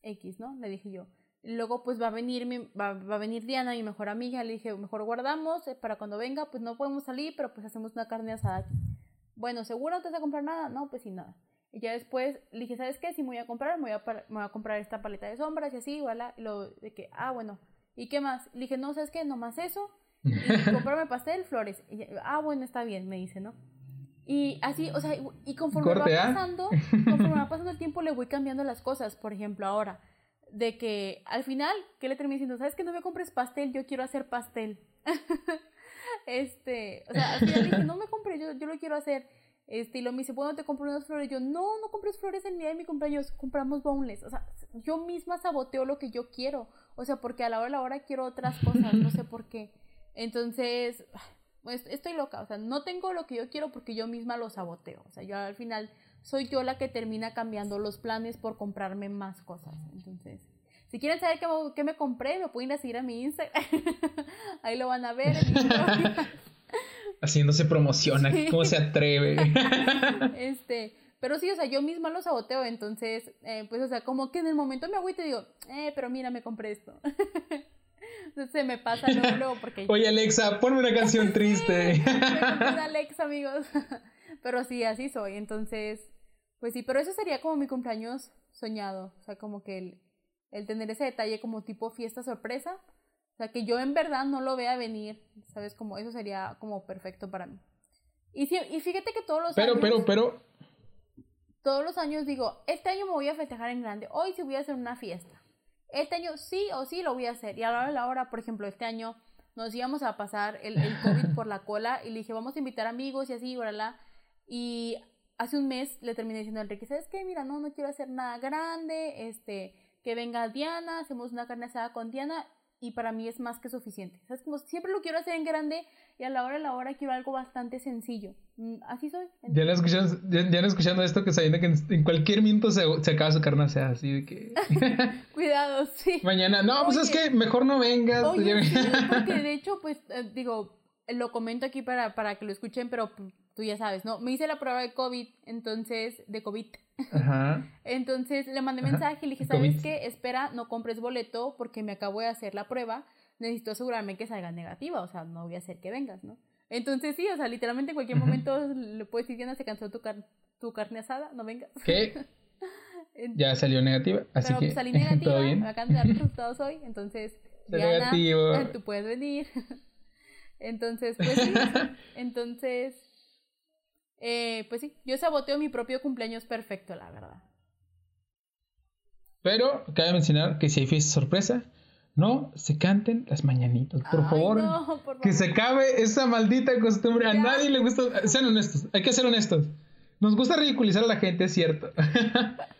X, ¿no? Le dije yo. Luego, pues va a venir va, a venir Diana, mi mejor amiga. Le dije, mejor guardamos eh, para cuando venga, pues no podemos salir, pero pues hacemos una carne asada aquí. Bueno, ¿seguro no te vas a comprar nada? No, pues sí, nada. Y ya después le dije, ¿sabes qué? Si me voy a comprar, me voy a, me voy a comprar esta paleta de sombras y así, igual. Y lo de que, ah, bueno. ¿Y qué más? Le dije, no, ¿sabes qué? No más eso. Y [LAUGHS] comprarme pastel, flores. Y ah, bueno, está bien, me dice, ¿no? Y así, o sea, y conforme va ¿ah? pasando, conforme va pasando el tiempo, le voy cambiando las cosas. Por ejemplo, ahora, de que al final, ¿qué le terminé diciendo? ¿Sabes que no me compres pastel? Yo quiero hacer pastel. [LAUGHS] este, o sea, al final dije, no me compres, yo, yo lo quiero hacer. Este, y lo me dice, bueno, te compro unas flores. Yo, no, no compres flores el día de mi cumpleaños, compramos boneless. O sea, yo misma saboteo lo que yo quiero. O sea, porque a la hora de la hora quiero otras cosas, no sé por qué. Entonces, pues, estoy loca, o sea, no tengo lo que yo quiero porque yo misma lo saboteo, o sea, yo al final soy yo la que termina cambiando los planes por comprarme más cosas, entonces... Si quieren saber qué, me compré, me pueden ir a seguir a mi Instagram. [LAUGHS] Ahí lo van a ver. [LAUGHS] Haciéndose promoción, ¿cómo se atreve? [LAUGHS] este, pero sí, o sea, yo misma lo saboteo, entonces, eh, pues, o sea, como que en el momento me hago y te digo, eh, pero mira, me compré esto. [LAUGHS] se me pasa luego, porque... Oye, Alexa, ponme una canción [LAUGHS] triste. [LAUGHS] Alexa, amigos. Pero sí, así soy. Entonces, pues sí, pero eso sería como mi cumpleaños soñado. O sea, como que el, el tener ese detalle como tipo fiesta sorpresa. O sea, que yo en verdad no lo vea venir. ¿Sabes? Como eso sería como perfecto para mí. Y, y fíjate que todos los pero, años... Pero, pero, pero... Todos los años digo, este año me voy a festejar en grande. Hoy sí voy a hacer una fiesta este año sí o sí lo voy a hacer. Y a la hora de la hora, por ejemplo, este año nos íbamos a pasar el, el [LAUGHS] COVID por la cola y le dije, vamos a invitar amigos y así, órala. Y hace un mes le terminé diciendo a Enrique, ¿sabes qué? Mira, no, no quiero hacer nada grande, este, que venga Diana, hacemos una carne asada con Diana y para mí es más que suficiente. ¿Sabes? Como siempre lo quiero hacer en grande y a la hora de la hora quiero algo bastante sencillo. Mm, así soy. Ya no escuchando, ya, no escuchando esto que sabiendo que en, cualquier minuto se, se acaba su carne sea así de que... [LAUGHS] Cuidado, sí. Mañana, no, pues es que mejor no vengas. Oye, [LAUGHS] sí, porque de hecho, pues, eh, digo, lo comento aquí para, para que lo escuchen, pero tú ya sabes, ¿no? Me hice la prueba de COVID, entonces, de COVID. Ajá. [LAUGHS] Entonces le mandé mensaje y le dije, ¿sabes qué? Espera, no compres boleto porque me acabo de hacer la prueba. Necesito asegurarme que salga negativa, o sea, no voy a hacer que vengas, ¿no? Entonces sí, o sea, literalmente en cualquier momento le puedes decir, Diana, se cansó tu, tu carne asada, no vengas. ¿Qué? [LAUGHS] ya salió negativa, así que salí negativa, [LAUGHS] me acaban de dar resultados hoy, entonces Diana, tú puedes venir. Entonces, pues sí, [LAUGHS] entonces eh, pues sí, yo saboteo mi propio cumpleaños perfecto, la verdad. Pero cabe mencionar que si hay fiesta sorpresa, no se canten las mañanitas, por, favor, Que se acabe esa maldita costumbre. A nadie le gusta. Sean honestos, hay que ser honestos. Nos gusta ridiculizar a la gente, es cierto. [LAUGHS]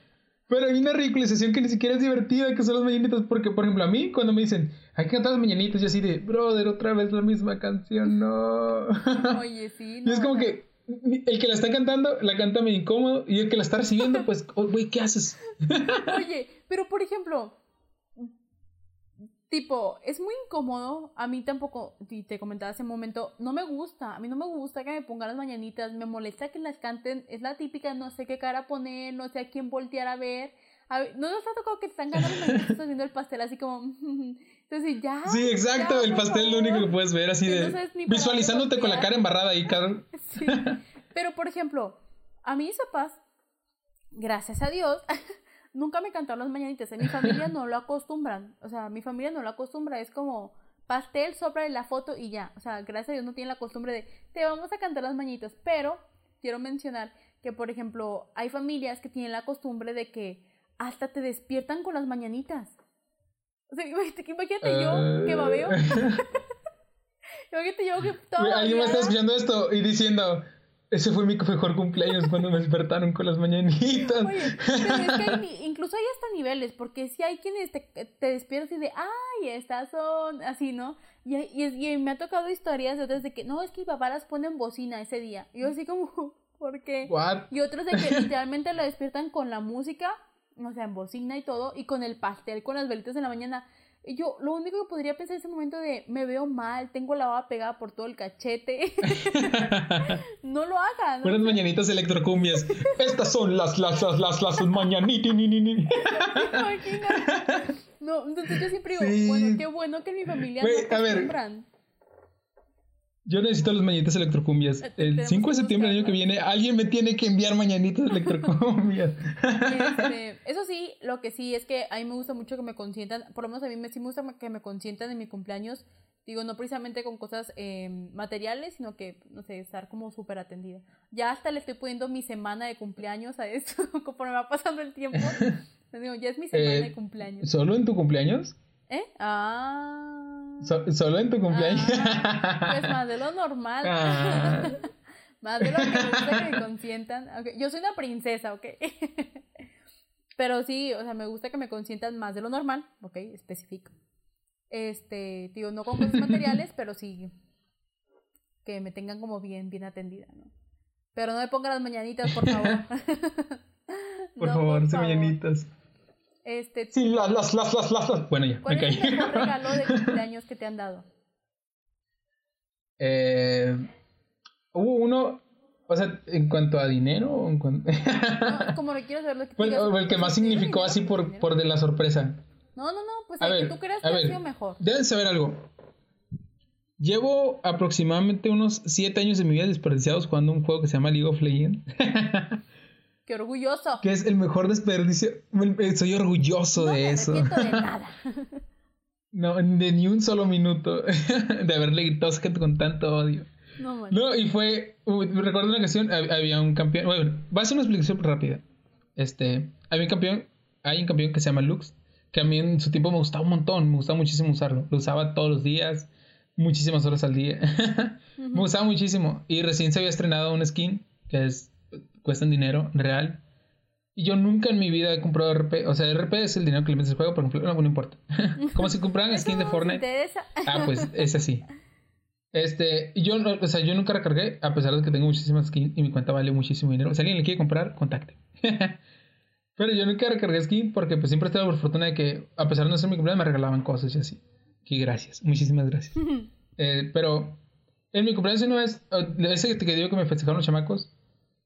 Pero hay una ridiculización que ni siquiera es divertida, que son las mañanitas. Porque, por ejemplo, a mí, cuando me dicen, hay que cantar las mañanitas, yo así de, brother, otra vez la misma canción, no. [LAUGHS] Oye, sí. No, y es como que, el que la está cantando la canta medio incómodo y el que la está recibiendo, pues, oh, güey, ¿qué haces? [LAUGHS] Oye, pero por ejemplo, tipo, es muy incómodo. A mí tampoco, te comentaba hace un momento, no me gusta. A mí no me gusta que me pongan las mañanitas. Me molesta que las canten. Es la típica, no sé qué cara poner, no sé a quién voltear a ver. no nos ha tocado que están ganando estás viendo el pastel así como. [LAUGHS] Entonces ya. Sí, exacto, el pastel es lo único que puedes ver así de. visualizándote con la cara embarrada ahí, Carol. [LAUGHS] Sí. Pero por ejemplo, a mis papás, gracias a Dios, [LAUGHS] nunca me cantaron las mañanitas. En mi familia [LAUGHS] no lo acostumbran. O sea, mi familia no lo acostumbra. Es como pastel, sopra de la foto y ya. O sea, gracias a Dios no tienen la costumbre de te vamos a cantar las mañanitas. Pero quiero mencionar que, por ejemplo, hay familias que tienen la costumbre de que hasta te despiertan con las mañanitas. O sea, imagínate, yo que babeo. [LAUGHS] imagínate yo que todo. Alguien me está escuchando esto y diciendo. Ese fue mi mejor cumpleaños cuando me despertaron con las mañanitas. Oye, pero es que [LAUGHS] incluso hay hasta niveles, porque si hay quienes te, te despiertan y de, ay, estas son así, ¿no? Y, y, me ha tocado historias de otras de que, no, es que mi papá las pone en bocina ese día. Y yo así como, [LAUGHS] ¿por qué? Y otros de que [LAUGHS] literalmente la despiertan con la música o sea, en bocina y todo, y con el pastel, con las velitas en la mañana. Y yo, lo único que podría pensar en ese momento de, me veo mal, tengo la baba pegada por todo el cachete. [LAUGHS] no lo hagan. Buenas mañanitas electrocumbias. Estas son las, las, las, las, las mañanitas. no, entonces yo siempre digo, bueno, qué bueno que en mi familia no acostumbran. Yo necesito las mañanitas electrocumbias. Eh, el 5 de septiembre del año que viene, alguien me tiene que enviar mañanitas electrocumbias. [LAUGHS] Este, eso sí, lo que sí es que a mí me gusta mucho que me consientan, por lo menos a mí me, sí me gusta que me consientan en mi cumpleaños. Digo, no precisamente con cosas em, materiales, sino que, no sé, estar como súper atendida. Ya hasta le estoy poniendo mi semana de cumpleaños a eso, [LAUGHS] conforme va pasando el tiempo. [LAUGHS] Digo, ya es mi semana de eh, cumpleaños. ¿Solo en tu cumpleaños? ¿Eh? Ah. ¿Solo en tu cumpleaños? Ah, pues [LAUGHS] más de lo normal. Ah. [LAUGHS] más de lo que me que me consientan. Yo soy una princesa, ¿ok? [LAUGHS] Pero sí, o sea, me gusta que me consientan más de lo normal, ¿ok? Específico. Este, digo, no con cosas materiales, pero sí que me tengan como bien, bien atendida, ¿no? Pero no me pongan las mañanitas, por favor. por favor, por mañanitas. Este, sí, las, las, las, las, las, Bueno, ya, ¿Cuál es el mejor regalo de [LAUGHS] cumpleaños que te han dado? Eh, hubo uno, o sea, en cuanto a dinero, en cuanto... [LAUGHS] no, como que quiero saber lo que pues, El que más significó así por, por de la sorpresa. No, no, no, pues el que tú creas que ha sido mejor. Deben saber algo. Llevo aproximadamente unos 7 años de mi vida desperdiciados jugando un juego que se llama League of Legends. [LAUGHS] Qué orgulloso. Que es el mejor desperdicio. Soy orgulloso de eso. No de [LAUGHS] nada. no, de ni un solo minuto [LAUGHS] de haberle gritado con tanto odio. No, No, y fue. recuerdo una ocasión, había un campeón. Bueno, va a ser una explicación rápida. Este. Había un campeón. Hay un campeón que se llama Lux. Que a mí en su tiempo me gustaba un montón. Me gustaba muchísimo usarlo. Lo usaba todos los días. Muchísimas horas al día. [LAUGHS] Me gustaba muchísimo. Y recién se había estrenado un skin. Que es cuestan dinero real. Y yo nunca en mi vida he comprado RP. O sea, RP es el dinero que le metes al juego, por ejemplo. No, no importa. [LAUGHS] Como si compraran skins de Fortnite. ah, pues es así. Este, yo, o sea, yo nunca recargué, a pesar de que tengo muchísimas skins y mi cuenta vale muchísimo dinero. Si alguien le quiere comprar, contacte. [LAUGHS] Pero yo nunca recargué skin porque pues siempre estaba por fortuna de que, a pesar de no ser mi cumpleaños, me regalaban cosas y así. Y gracias, muchísimas gracias. [LAUGHS] eh, pero en mi cumpleaños no es, ese que digo que me festejaron los chamacos,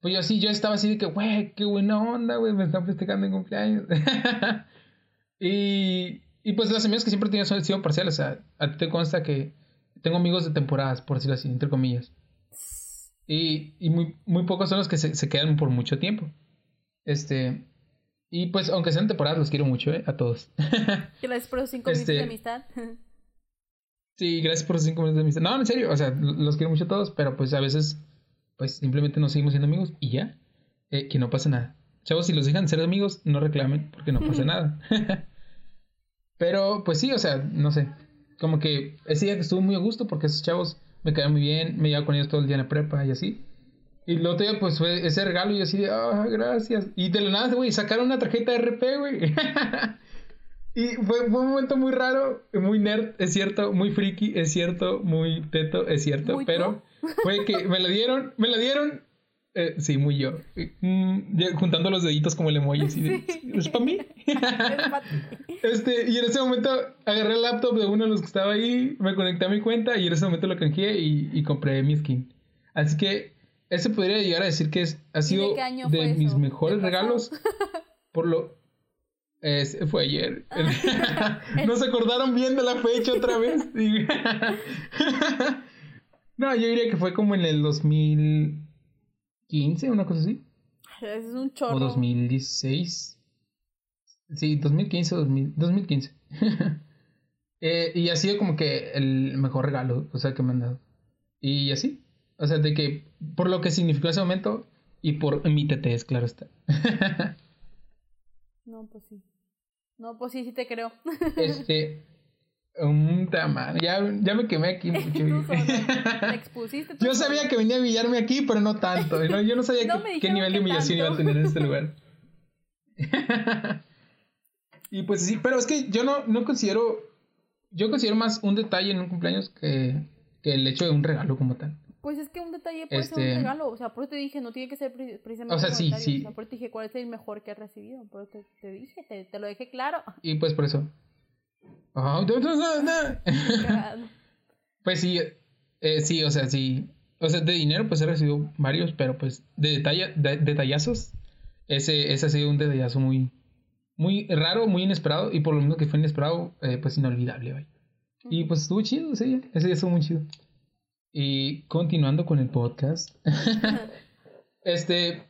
pues yo sí, yo estaba así de que, güey, qué buena onda, güey, me están festejando en cumpleaños. [LAUGHS] y, y pues las amigas que siempre tenía son sido parciales, o sea, a ti te consta que tengo amigos de temporadas, por decirlo así, entre comillas. Y, y muy, muy pocos son los que se, se quedan por mucho tiempo. Este, y pues, aunque sean temporadas, los quiero mucho, ¿eh? A todos. Gracias por los cinco minutos de este, amistad. sí, gracias por los cinco minutos de amistad. No, en serio, o sea, los quiero mucho a todos, pero pues a veces, pues simplemente nos seguimos siendo amigos y ya. Eh, que no pasa nada. Chavos, si los dejan ser amigos, no reclamen porque no pasa [LAUGHS] nada. [LAUGHS] pero, pues sí, o sea, no sé. Como que ese día que estuvo muy a gusto porque esos chavos me quedaron muy bien, me llevaba con ellos todo el día en la prepa y así. Y lo otro día, pues fue ese regalo y así de, ah, gracias. Y de la nada, güey, sacaron una tarjeta de RP, güey. [LAUGHS] y fue, fue, un momento muy raro, muy nerd, es cierto, muy friki, es cierto, muy teto, es cierto, pero fue que me la dieron, me la dieron. Eh, sí, muy yo. Mm, juntando los deditos como el emoji. Así ¿Es para mí? [LAUGHS] este, y en ese momento agarré el laptop de uno de los que estaba ahí, me conecté a mi cuenta y en ese momento lo canjeé y, y compré mi skin. Así que ese podría llegar a decir que es, ha sido de, mis mejores regalos. [LAUGHS] Por lo. Fue ayer. [LAUGHS] [LAUGHS] no se acordaron bien de la fecha otra vez. [LAUGHS] no, yo diría que fue como en el 2015, una cosa así. Es un chorro. O 2016. Sí, 2015 o 2015. eh, y ha sido como que el mejor regalo, o sea, que me han dado. Y así. O sea, de que por lo que significó ese momento y por mi es claro está. No, pues sí. No, pues sí, sí te creo. [LAUGHS] este. Un tamaño. Ya, ya me quemé aquí [LAUGHS] mucho. [LAUGHS] te expusiste. Yo sabía que venía a humillarme aquí, pero no tanto. Yo no sabía qué nivel de humillación iba a tener en este lugar. y pues sí, pero es que yo no, no considero. Yo considero más un detalle en un cumpleaños que, que el hecho de un regalo como tal. Pues es que un detalle puede ser un este, regalo. O sea, por eso te dije, no tiene que ser precisamente. O sea, sí, sí. O sea, por eso te dije, ¿cuál es el mejor que has recibido? Por eso te, dije, te, lo dejé claro. Y pues por eso. [LAUGHS] pues sí, eh, sí, o sea, sí. O sea, de dinero, pues he recibido varios, pero pues de, detalle, de detallazos, ese, ese ha sido un detallazo muy, muy raro, muy inesperado. Y por lo menos que fue inesperado, eh, pues inolvidable, vaya. Y pues estuvo chido ese día. Ese día estuvo muy chido. Y continuando con el podcast. [LAUGHS] este,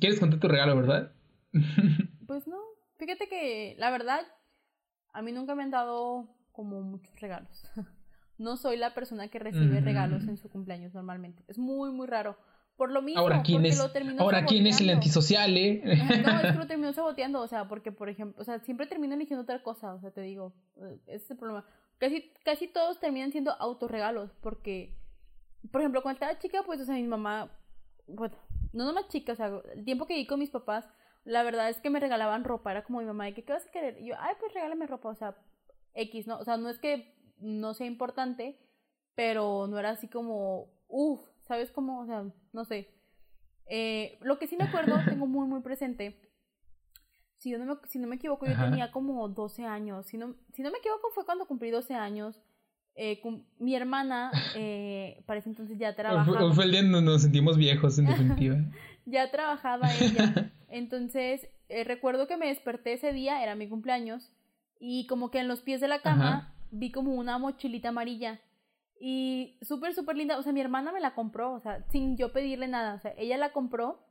¿quieres contar tu regalo, verdad? [LAUGHS] pues no. Fíjate que la verdad, a mí nunca me han dado como muchos regalos. [LAUGHS] no soy la persona que recibe regalos en su cumpleaños normalmente. Es muy, muy raro. Por lo mismo, ahora quién es, ahora quién es el antisocial, ¿eh? no, es que lo termino saboteando, o sea, porque por ejemplo, o sea, siempre termino eligiendo otra cosa, o sea, te digo, ese es el problema. Casi, casi todos terminan siendo autorregalos, porque por ejemplo, cuando estaba chica, pues, o sea, mi mamá, bueno, no nomás chica, o sea, el tiempo que viví con mis papás, la verdad es que me regalaban ropa, era como mi mamá, ¿qué, qué vas a querer? Y yo, ay, pues regálame ropa, o sea, X, ¿no? O sea, no es que no sea importante, pero no era así como, uff, ¿sabes cómo? O sea, no sé. Eh, lo que sí me acuerdo, [LAUGHS] tengo muy, muy presente, si, yo no me, si no me equivoco, yo tenía como 12 años, si no, si no me equivoco fue cuando cumplí 12 años, eh, mi hermana, eh, para ese entonces ya trabajaba. Fue el día donde nos sentimos viejos, en definitiva. [LAUGHS] ya trabajaba ella. [LAUGHS] Entonces, eh, recuerdo que me desperté ese día, era mi cumpleaños, y como que en los pies de la cama vi como una mochilita amarilla. Y súper, súper linda. O sea, mi hermana me la compró, o sea, sin yo pedirle nada. O sea, ella la compró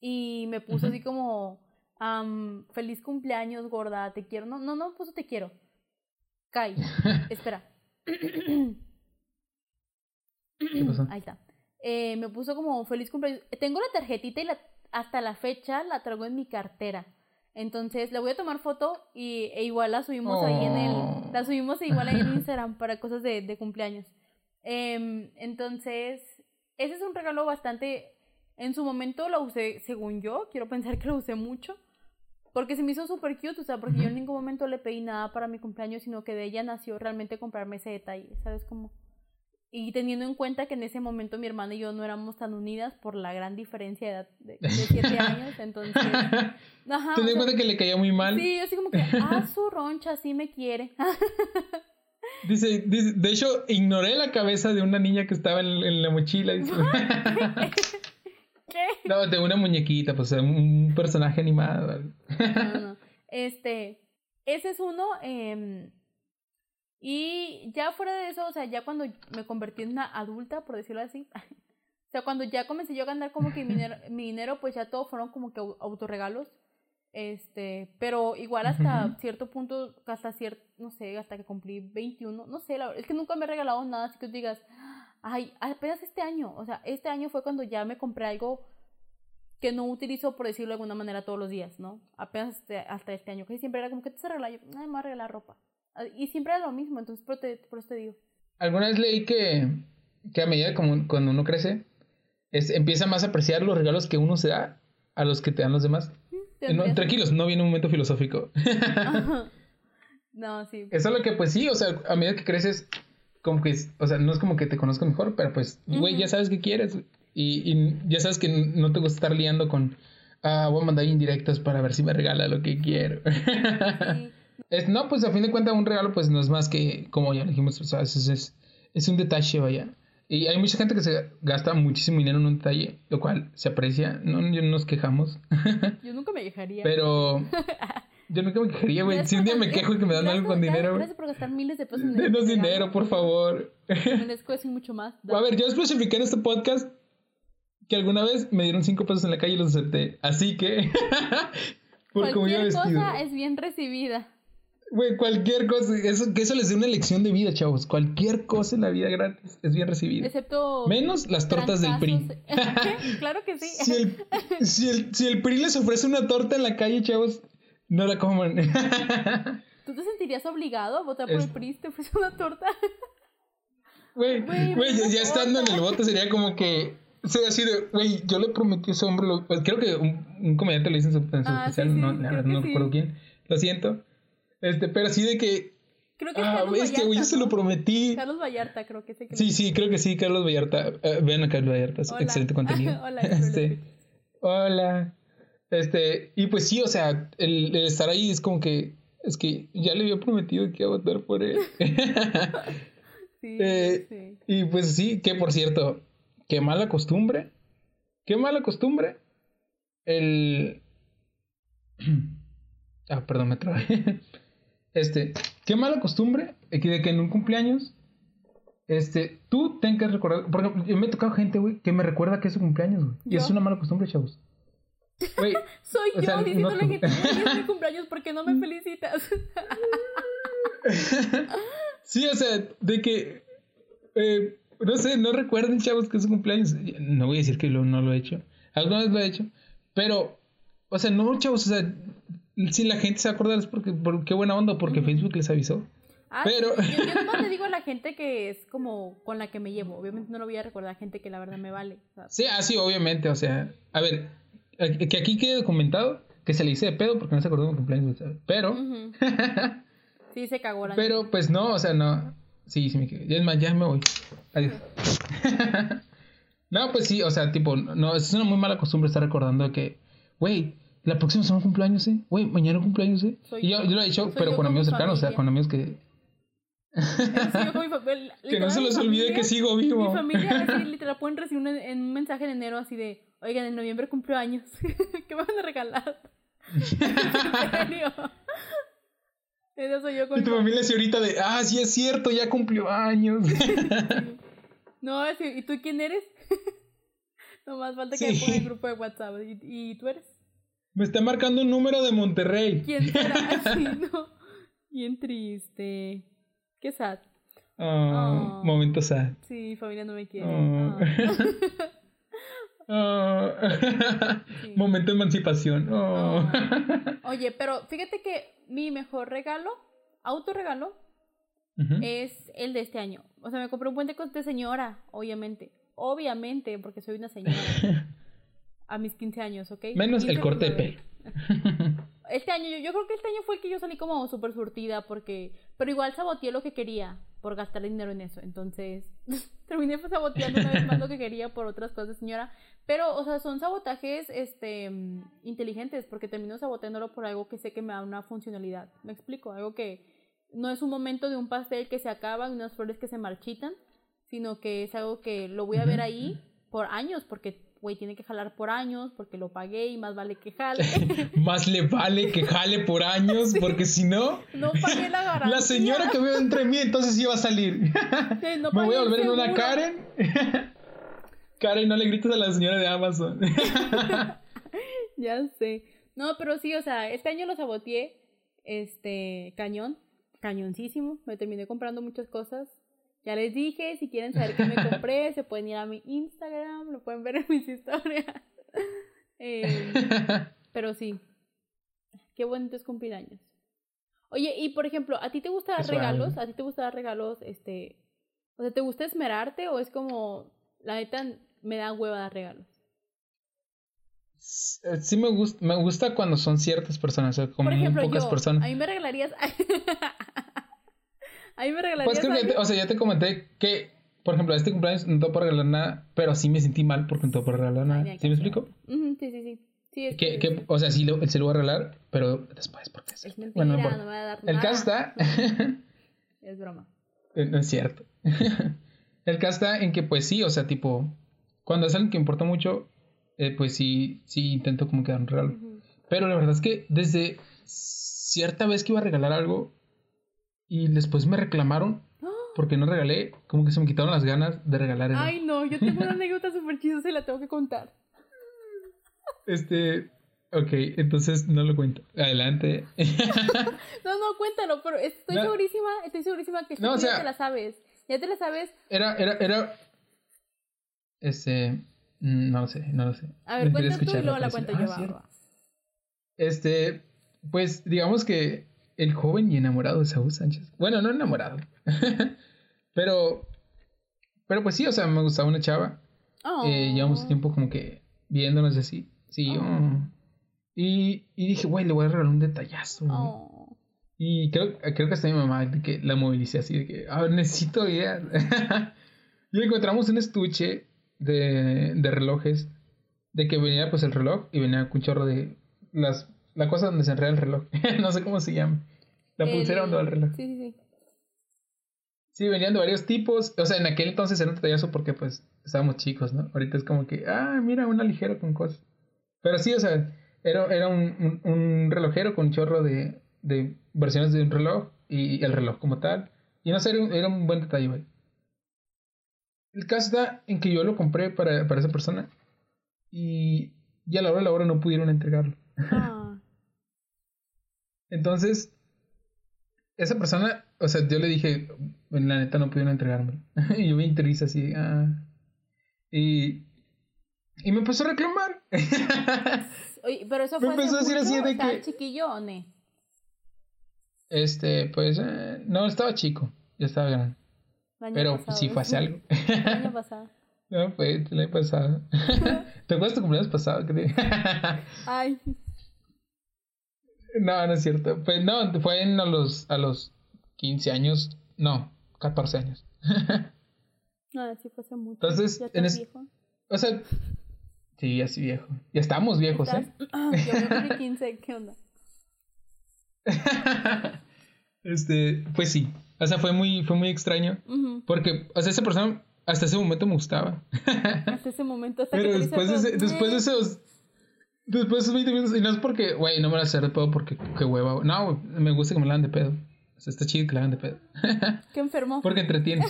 y me puso así como, feliz cumpleaños, gorda, te quiero. No, no, no puso te quiero. Kai, [LAUGHS] espera. Ahí está. Eh, me puso como feliz cumpleaños. Tengo la tarjetita y la, hasta la fecha la traigo en mi cartera. Entonces le voy a tomar foto y e igual la subimos ahí en el. Oh. La subimos igual ahí en [LAUGHS] Instagram para cosas de, cumpleaños. Em, entonces, ese es un regalo bastante En su momento la usé, según yo, quiero pensar que la usé mucho. Porque se me hizo súper cute, o sea, porque yo en ningún momento le pedí nada para mi cumpleaños, sino que de ella nació realmente comprarme ese detalle, ¿sabes cómo? Y teniendo en cuenta que en ese momento mi hermana y yo no éramos tan unidas por la gran diferencia de edad de, siete [LAUGHS] años, entonces... [LAUGHS] Ajá, ¿Te cuenta que le caía muy mal? Sí, así como que, ah, su roncha, sí me quiere. [LAUGHS] dice, dice, de hecho, ignoré la cabeza de una niña que estaba en, la mochila. ¿Qué? No, de una muñequita, pues un personaje animado. No, no. [LAUGHS] Este, ese es uno. Eh, y ya fuera de eso, o sea, ya cuando me convertí en una adulta, por decirlo así, [LAUGHS] o sea, cuando ya comencé yo a ganar como que mi dinero, [LAUGHS] mi dinero pues ya todo fueron como que autorregalos. Este, pero igual hasta cierto punto, hasta cierto, no sé, hasta que cumplí 21, no sé, la, es que nunca me he regalado nada, así que tú digas, ay, apenas este año, o sea, este año fue cuando ya me compré algo que no utilizo, por decirlo de alguna manera, todos los días, ¿no? Apenas este, hasta este año, que siempre era como que te se regala, yo, ay, me voy a ropa. Ah, y siempre era lo mismo, entonces por, eso te digo. Alguna vez leí que, que a medida como cuando uno crece, es, empieza más a apreciar los regalos que uno se da a los que te dan los demás. Mm, tranquilos, no viene un momento filosófico. [LAUGHS] [LAUGHS] no, sí. Eso es lo que, pues sí, o sea, a medida que creces, como que, o sea, no es como que te conozco mejor, pero pues, güey, ya sabes qué quieres. Y, y, ya sabes que no te gusta estar liando con, ah, voy a mandar indirectas para ver si me regala lo que quiero. Sí. [LAUGHS] Es, no, pues a fin de cuentas un regalo pues no es más que, como ya dijimos, o es, es, un detalle, vaya. Y hay mucha gente que se gasta muchísimo dinero en un detalle, lo cual se aprecia, no, yo no nos quejamos. [LAUGHS] Yo nunca me quejaría. Pero [LAUGHS] yo nunca me quejaría, güey. Si un día me quejo y que me dan algo con dinero. Gracias por gastar miles de pesos en Denos dinero, por favor. [LAUGHS] Me mucho más. A ver, yo especifiqué en este podcast que alguna vez me dieron cinco pesos en la calle y los acepté. Así que. [LAUGHS] por Cualquier cosa es bien recibida. Güey, cualquier cosa, eso, que eso les dé una lección de vida, chavos. Cualquier cosa en la vida gratis es bien recibida. Excepto. Menos las tortas del PRI. [LAUGHS] claro que sí. Si el, si, el, si el PRI les ofrece una torta en la calle, chavos, no la coman. [LAUGHS] ¿Tú te sentirías obligado a votar por el PRI te ofrece una torta? Güey, güey, ya, estando en el voto sería como que. sea, así de, güey, yo le prometí a ese hombre. Pues, creo que un, un comediante le dice en su, en ah, no, la verdad, no recuerdo quién. Lo siento este, pero sí de que. Creo que ah, es que yo se lo prometí. Carlos Vallarta, creo que sí. sí, sí, creo que sí, Carlos Vallarta. Uh, ven a Carlos Vallarta, excelente contenido. [LAUGHS] hola, este, hola. Este, y pues sí, o sea, el, estar ahí es como que. Es que ya le había prometido que iba a votar por él. [LAUGHS] sí, eh, sí. Y pues sí, que por cierto, qué mala costumbre. Qué mala costumbre. El. [CLEARS THROAT] ah, perdón, me trabé. [LAUGHS] Este, qué mala costumbre de que en un cumpleaños, este, tú tengas que recordar, porque yo me he tocado gente, güey, que me recuerda que es su cumpleaños, güey. Y es una mala costumbre, chavos. [LAUGHS] Soy yo sea, diciéndole que es [LAUGHS] mi cumpleaños porque no me felicitas. [LAUGHS] sí, o sea, de que, eh, no sé, no recuerden, chavos, que es su cumpleaños. No voy a decir que no lo he hecho. Alguna vez lo he hecho. Pero, o sea, no, chavos, o sea, si la gente se acuerda es porque, qué buena onda, porque Facebook les avisó. Ah, pero... yo, yo, le digo a la gente que es como con la que me llevo. Obviamente no lo voy a recordar a gente que la verdad me vale. Sí, así, ah, obviamente. O sea, a ver, que aquí quede documentado que se le hice de pedo porque no se acordó de mi cumpleaños. Pero. [LAUGHS] sí, se cagó la Pero pues no, o sea, no. Sí, sí me quedé. Es más, ya me voy. Adiós. [LAUGHS] no, pues sí, o sea, tipo, no, es una muy mala costumbre estar recordando que, güey, la próxima semana cumpleaños, ¿eh? Güey, mañana cumpleaños, ¿eh? y yo, yo, lo he dicho, pero con amigos cercanos, o sea, con amigos que... [LAUGHS] que no se les olvide que sigo vivo. Mi familia así, literal pueden recibir un, en un mensaje en enero así de, oigan, en noviembre cumpleaños, [LAUGHS] ¿qué me van a regalar? ¿En serio? Eso soy yo con y tu familia así ahorita de, ah, sí es cierto, ya cumplió años. [LAUGHS] no, ¿y tú quién eres? [LAUGHS] no más falta que me ponga el grupo de WhatsApp. ¿Y, ¿Y tú eres? Me está marcando un número de Monterrey. ¿Quién será? sí, no. Bien triste. Qué sad. Oh, Momento sad. Sí, familia no me quiere. Oh. [LAUGHS] Momento de emancipación. [LAUGHS] Oye, pero fíjate que mi mejor regalo, autorregalo, es el de este año. O sea, me compré un puente de señora, obviamente. Obviamente, porque soy una señora. [LAUGHS] a mis 15 años, ¿ok? Menos el corte de pelo. Este año, yo, yo, creo que este año fue el que yo salí como súper surtida porque... Pero igual saboteé lo que quería por gastar dinero en eso. Entonces, [LAUGHS] terminé pues saboteando una vez más lo que quería por otras cosas, señora. Pero, o sea, son sabotajes este, inteligentes porque termino saboteándolo por algo que sé que me da una funcionalidad. ¿Me explico? Algo que no es un momento de un pastel que se acaba y unas flores que se marchitan, sino que es algo que lo voy a ver ahí por años porque güey, tiene que jalar por años porque lo pagué y más vale que jale. [LAUGHS] más le vale que jale por años porque si no... No pagué la [LAUGHS] garantía. La señora que veo entre mí entonces iba a salir. [LAUGHS] Me voy a volver en una Karen. Karen, no le grites a la señora de Amazon. ya sé. No, pero sí, o sea, este año lo saboteé. Este, cañón. Cañoncísimo. Me terminé comprando muchas cosas. Ya les dije, si quieren saber qué me compré, [LAUGHS] se pueden ir a mi Instagram, lo pueden ver en mis historias. [LAUGHS] Eh, [LAUGHS] pero sí, qué bonito es cumpleaños. Oye, y por ejemplo, ¿a ti te gusta dar regalos? ¿A ti te gusta dar regalos? Este, o sea, ¿te gusta esmerarte o es como, la neta, me da hueva dar regalos? Sí me gusta, me gusta cuando son ciertas personas, o sea, como pocas personas. A mí me regalarías Ahí me regalarías. Pues que, o sea, ya te comenté que, por ejemplo, este cumpleaños no te puedo regalar nada, pero sí me sentí mal porque no te puedo regalar nada. ¿Sí me explico? sí, sí, sí. Sí, es que, que, o sea, sí lo, se lo voy a regalar, pero después, porque es, mentira, bueno, no, me voy a dar El caso está. es broma. Eh, no es cierto. [LAUGHS] el caso está en que, pues sí, o sea, tipo, cuando es alguien que importa mucho, eh, pues sí, sí intento como que dar un regalo. Pero la verdad es que desde cierta vez que iba a regalar algo, y después me reclamaron [GASPS] porque no regalé, como que se me quitaron las ganas de regalar. Ay, no, yo tengo una anécdota súper chistosa y la tengo que contar. [LAUGHS] Este, ok, entonces no lo cuento. Adelante. [LAUGHS] no, no, cuéntalo, pero estoy segurísima, estoy segurísima que no, ya te la sabes. Ya te la sabes. Era, era, era, este, mm, no lo sé, no lo sé. A ver, cuenta tú y luego la cuento yo. Ah, este, pues digamos que el joven y enamorado de Saúl Sánchez. Bueno, no enamorado. [LAUGHS] pero, pero pues sí, o sea, me gustaba una chava. Eh, llevamos tiempo como que viéndonos así. Sí. Oh. Y, y dije, güey, le voy a regalar un detallazo. Oh. Y creo, creo que hasta mi mamá que la movilicé así, de que, a ver, necesito ideas. [LAUGHS] y encontramos un estuche de, de relojes, de que venía pues el reloj y venía con un chorro de las la cosa donde se enreda el reloj. [LAUGHS] no sé cómo se llama. La pulsera donde va el reloj. Sí, sí, sí. Sí, venían de varios tipos. O sea, en aquel entonces era un detallazo porque pues estábamos chicos, ¿no? Ahorita es como que, ah, mira, una ligera con cosas. Pero sí, o sea, era, era un, un, relojero con un chorro de, de versiones de un reloj y el reloj como tal. Y no sé, era un, era un buen detalle, güey. El caso está en que yo lo compré para, para esa persona y, y a la hora de la hora no pudieron entregarlo. Ah. [LAUGHS] Entonces, esa persona, o sea, yo le dije, en la neta no pudieron entregarme. [LAUGHS] y yo me interesa así, ah. Y, y me empezó a reclamar. [LAUGHS] Oye, pero eso fue me empezó a decir así de que chiquillo o no? Este, pues eh, no estaba chico, ya estaba grande. Pero sí fue hace algo. [LAUGHS] El año pasado. No, fue el año pasado. ¿Te acuerdas tu cumpleaños pasado? Ay. No, no es cierto. Pues no, fue en a los, a los 15 años. No, 14 años. no, [LAUGHS] sí fue hace mucho. Entonces, ¿Ya en viejo? O sea, sí, así viejo. Ya estamos viejos, ¿eh? [CLEARS THROAT] Ah, yo me 15, ¿qué onda? [LAUGHS] este, pues sí. O sea, fue muy, fue muy extraño. Porque, o sea, esa persona hasta ese momento me gustaba. hasta ese momento, hasta Pero que después, de después de esos Después de 20 minutos, y no es porque, güey, no me la hacer de pedo porque qué hueva. No, me gusta que me la hagan de pedo. O sea, está chido que la hagan de pedo. ¿Qué enfermo? [LAUGHS] Porque entretiene.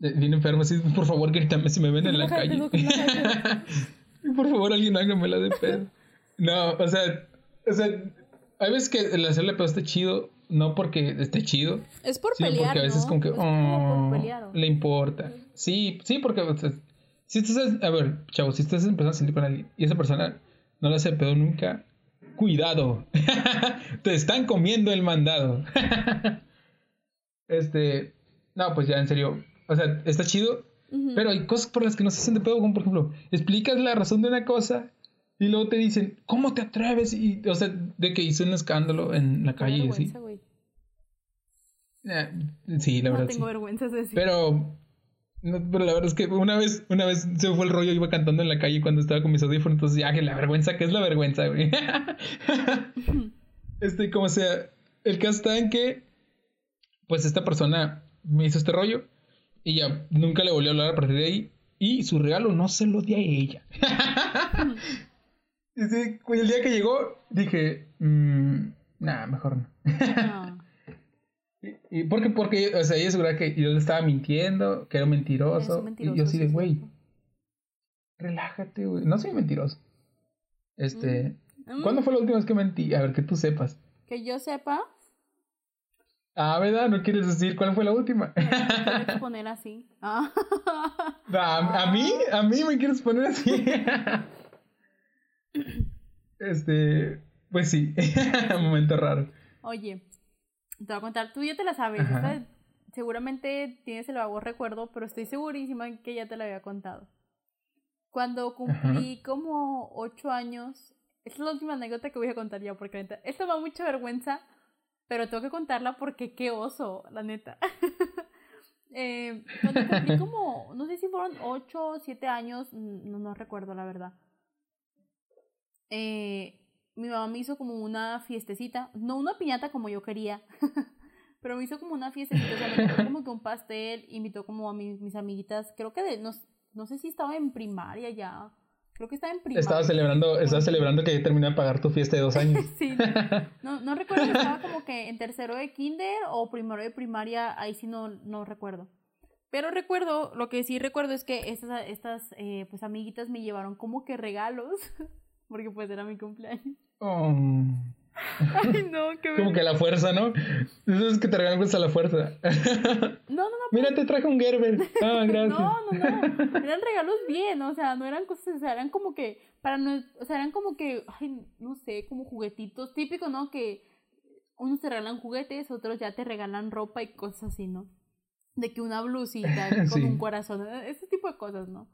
Bien enfermo, sí, por favor, grítame si me ven en la calle. [LAUGHS] por favor, alguien hágamela de pedo. No, o sea, o sea, hay veces que el hacerle pedo está chido, no porque esté chido. Es por sino pelear, porque a veces como que, oh, le importa. Sí, sí, porque, o sea, si estás, a ver, chavo, si estás empezando a salir con alguien y esa persona no le hace pedo nunca, cuidado, [LAUGHS] te están comiendo el mandado. [LAUGHS] este, no, pues ya en serio, o sea, está chido, Pero hay cosas por las que no se hacen de pedo, como por ejemplo, explicas la razón de una cosa y luego te dicen, ¿cómo te atreves? Y, o sea, de que hice un escándalo en la calle. Eh, sí, la verdad. No tengo vergüenza de decir. Pero, pero la verdad es que una vez, una vez se fue el rollo, iba cantando en la calle cuando estaba con mis audífonos, entonces ya, la vergüenza, ¿qué es la vergüenza, güey? [LAUGHS] este, como sea, el caso está en que, pues esta persona me hizo este rollo y ya nunca le volvió a hablar a partir de ahí y su regalo no se lo di a ella. [LAUGHS] y el día que llegó dije, mmm, nada, mejor no. no. Y, porque, porque, o sea, ella aseguraba que yo le estaba mintiendo, que era mentiroso. y yo sí de, güey, relájate, güey. No soy mentiroso. Este, mm. ¿cuándo fue la última vez que mentí? A ver, que tú sepas. Que yo sepa. Ah, ¿verdad? ¿No quieres decir cuál fue la última? Me quieres [LAUGHS] poner así. Ah. ¿A, mí? ¿A mí me quieres poner así? [LAUGHS] este, pues sí, [LAUGHS] momento raro. Oye, te voy a contar, tú ya te la sabes, seguramente tienes el vago recuerdo, pero estoy segurísima que ya te la había contado. Cuando cumplí como ocho años, esta es la última anécdota que voy a contar ya, porque esto me da mucha vergüenza, pero tengo que contarla porque qué oso, la neta. [LAUGHS] eh, cuando cumplí [LAUGHS] como, no sé si fueron ocho o siete años, no, no recuerdo la verdad. Eh, mi mamá me hizo como una fiestecita, no una piñata como yo quería, [LAUGHS] pero me hizo como una fiestecita, o sea, me compró como que un pastel, invitó como a mis, mis amiguitas, creo que de, no, no sé si estaba en primaria ya, creo que estaba en primaria. Estaba celebrando, estaba celebrando que terminé de pagar tu fiesta de dos años. [LAUGHS] sí, no, no recuerdo si estaba [LAUGHS] como que en tercero de kinder o primero de primaria, ahí sí no, no recuerdo. Pero recuerdo, lo que sí recuerdo es que estas, estas eh, pues amiguitas me llevaron como que regalos, porque pues era mi cumpleaños. Oh. Ay, no, qué Como que la fuerza, ¿no? Eso es que te regalan a la fuerza. No, no, no. Mira, te traje un Gerber. Ah, gracias. [LAUGHS] No, no, no. Eran regalos bien, o sea, no eran cosas, o sea, eran como que, para no, o sea, eran como que, ay, no sé, como juguetitos, típico, ¿no? Que unos te regalan juguetes, otros ya te regalan ropa y cosas así, ¿no? De que una blusita [LAUGHS] con un corazón, ese tipo de cosas, ¿no?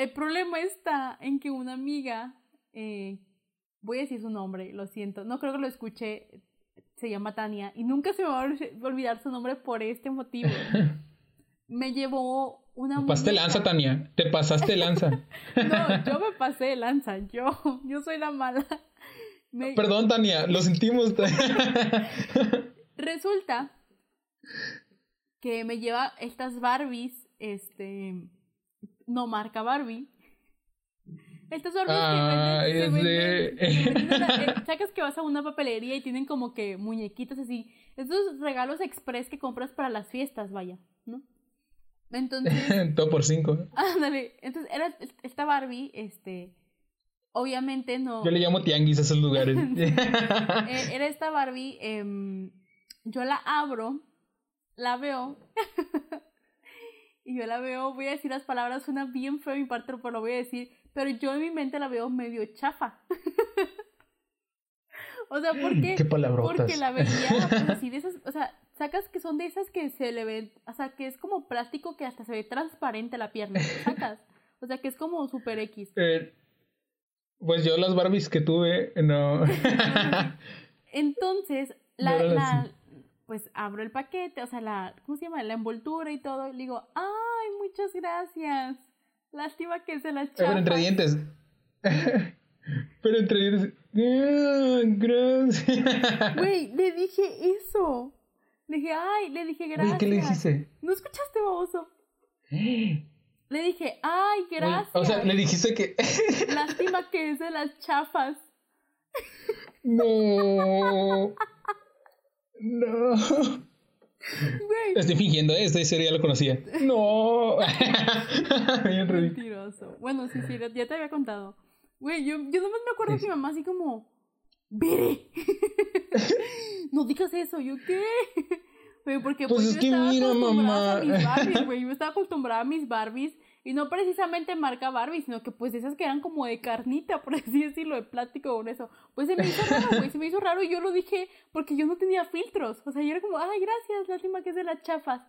El problema está en que una amiga eh, voy a decir su nombre, lo siento, no creo que lo escuché, se llama Tania, y nunca se me va a olvidar su nombre por este motivo. [LAUGHS] Me llevó una... Te pasaste lanza, Tania, te pasaste lanza. [LAUGHS] no, yo me pasé lanza, yo, yo soy la mala. Perdón, Tania, lo sentimos. Resulta que me lleva estas Barbies, este, no marca Barbie, estos hornos que venden, eh, sacas que vas a una papelería y tienen como que muñequitos así. Estos regalos express que compras para las fiestas, vaya, ¿no? Entonces... [LAUGHS] Todo por cinco. Ándale. Entonces, era esta Barbie, este... Obviamente no... Yo le llamo tianguis a esos lugares. [LAUGHS] [LAUGHS] Eh, era esta Barbie, em, yo la abro, la veo... y yo la veo, voy a decir las palabras, suena bien feo mi parte, pero lo voy a decir pero yo en mi mente la veo medio chafa. [LAUGHS] o sea, ¿por qué? Porque la veía pues, así de esas, o sea, sacas que son de esas que se le ven, o sea, que es como plástico que hasta se ve transparente la pierna, sacas. O sea, que es como super X. Eh, pues yo las Barbies que tuve, no. [LAUGHS] Entonces, la, la, pues abro el paquete, o sea, la, ¿cómo se llama? La envoltura y todo, y le digo, ay, muchas gracias. Lástima que se las chapa. Pero entre dientes. [LAUGHS] Pero entre dientes. Ah, gracias. Güey, le dije eso. Le dije, ay, le dije gracias. ¿Qué le dijiste? ¿No escuchaste, baboso? [GASPS] Le dije, ay, gracias. o sea, le dijiste que. [LAUGHS] Lástima que es de las chafas. No. [LAUGHS] No. Estoy fingiendo, ¿eh? esta historia ya lo conocía. No. [LAUGHS] Mentiroso. Bueno, sí, sí, ya te había contado. Güey, yo, yo nomás me acuerdo que mi mamá así como, ¡Vere! [LAUGHS] no digas eso, ¿yo qué? [LAUGHS] Güey, porque pues, pues es que mira, mamá. A mis Barbies, güey. Yo estaba acostumbrada a mis Barbies y no precisamente marca Barbie, sino que pues esas que eran como de carnita, por [LAUGHS] así decirlo, de plástico con eso. Pues se me hizo raro, güey, se me hizo raro y yo lo dije porque yo no tenía filtros. O sea, yo era como, ay, gracias, lástima que es de las chafas.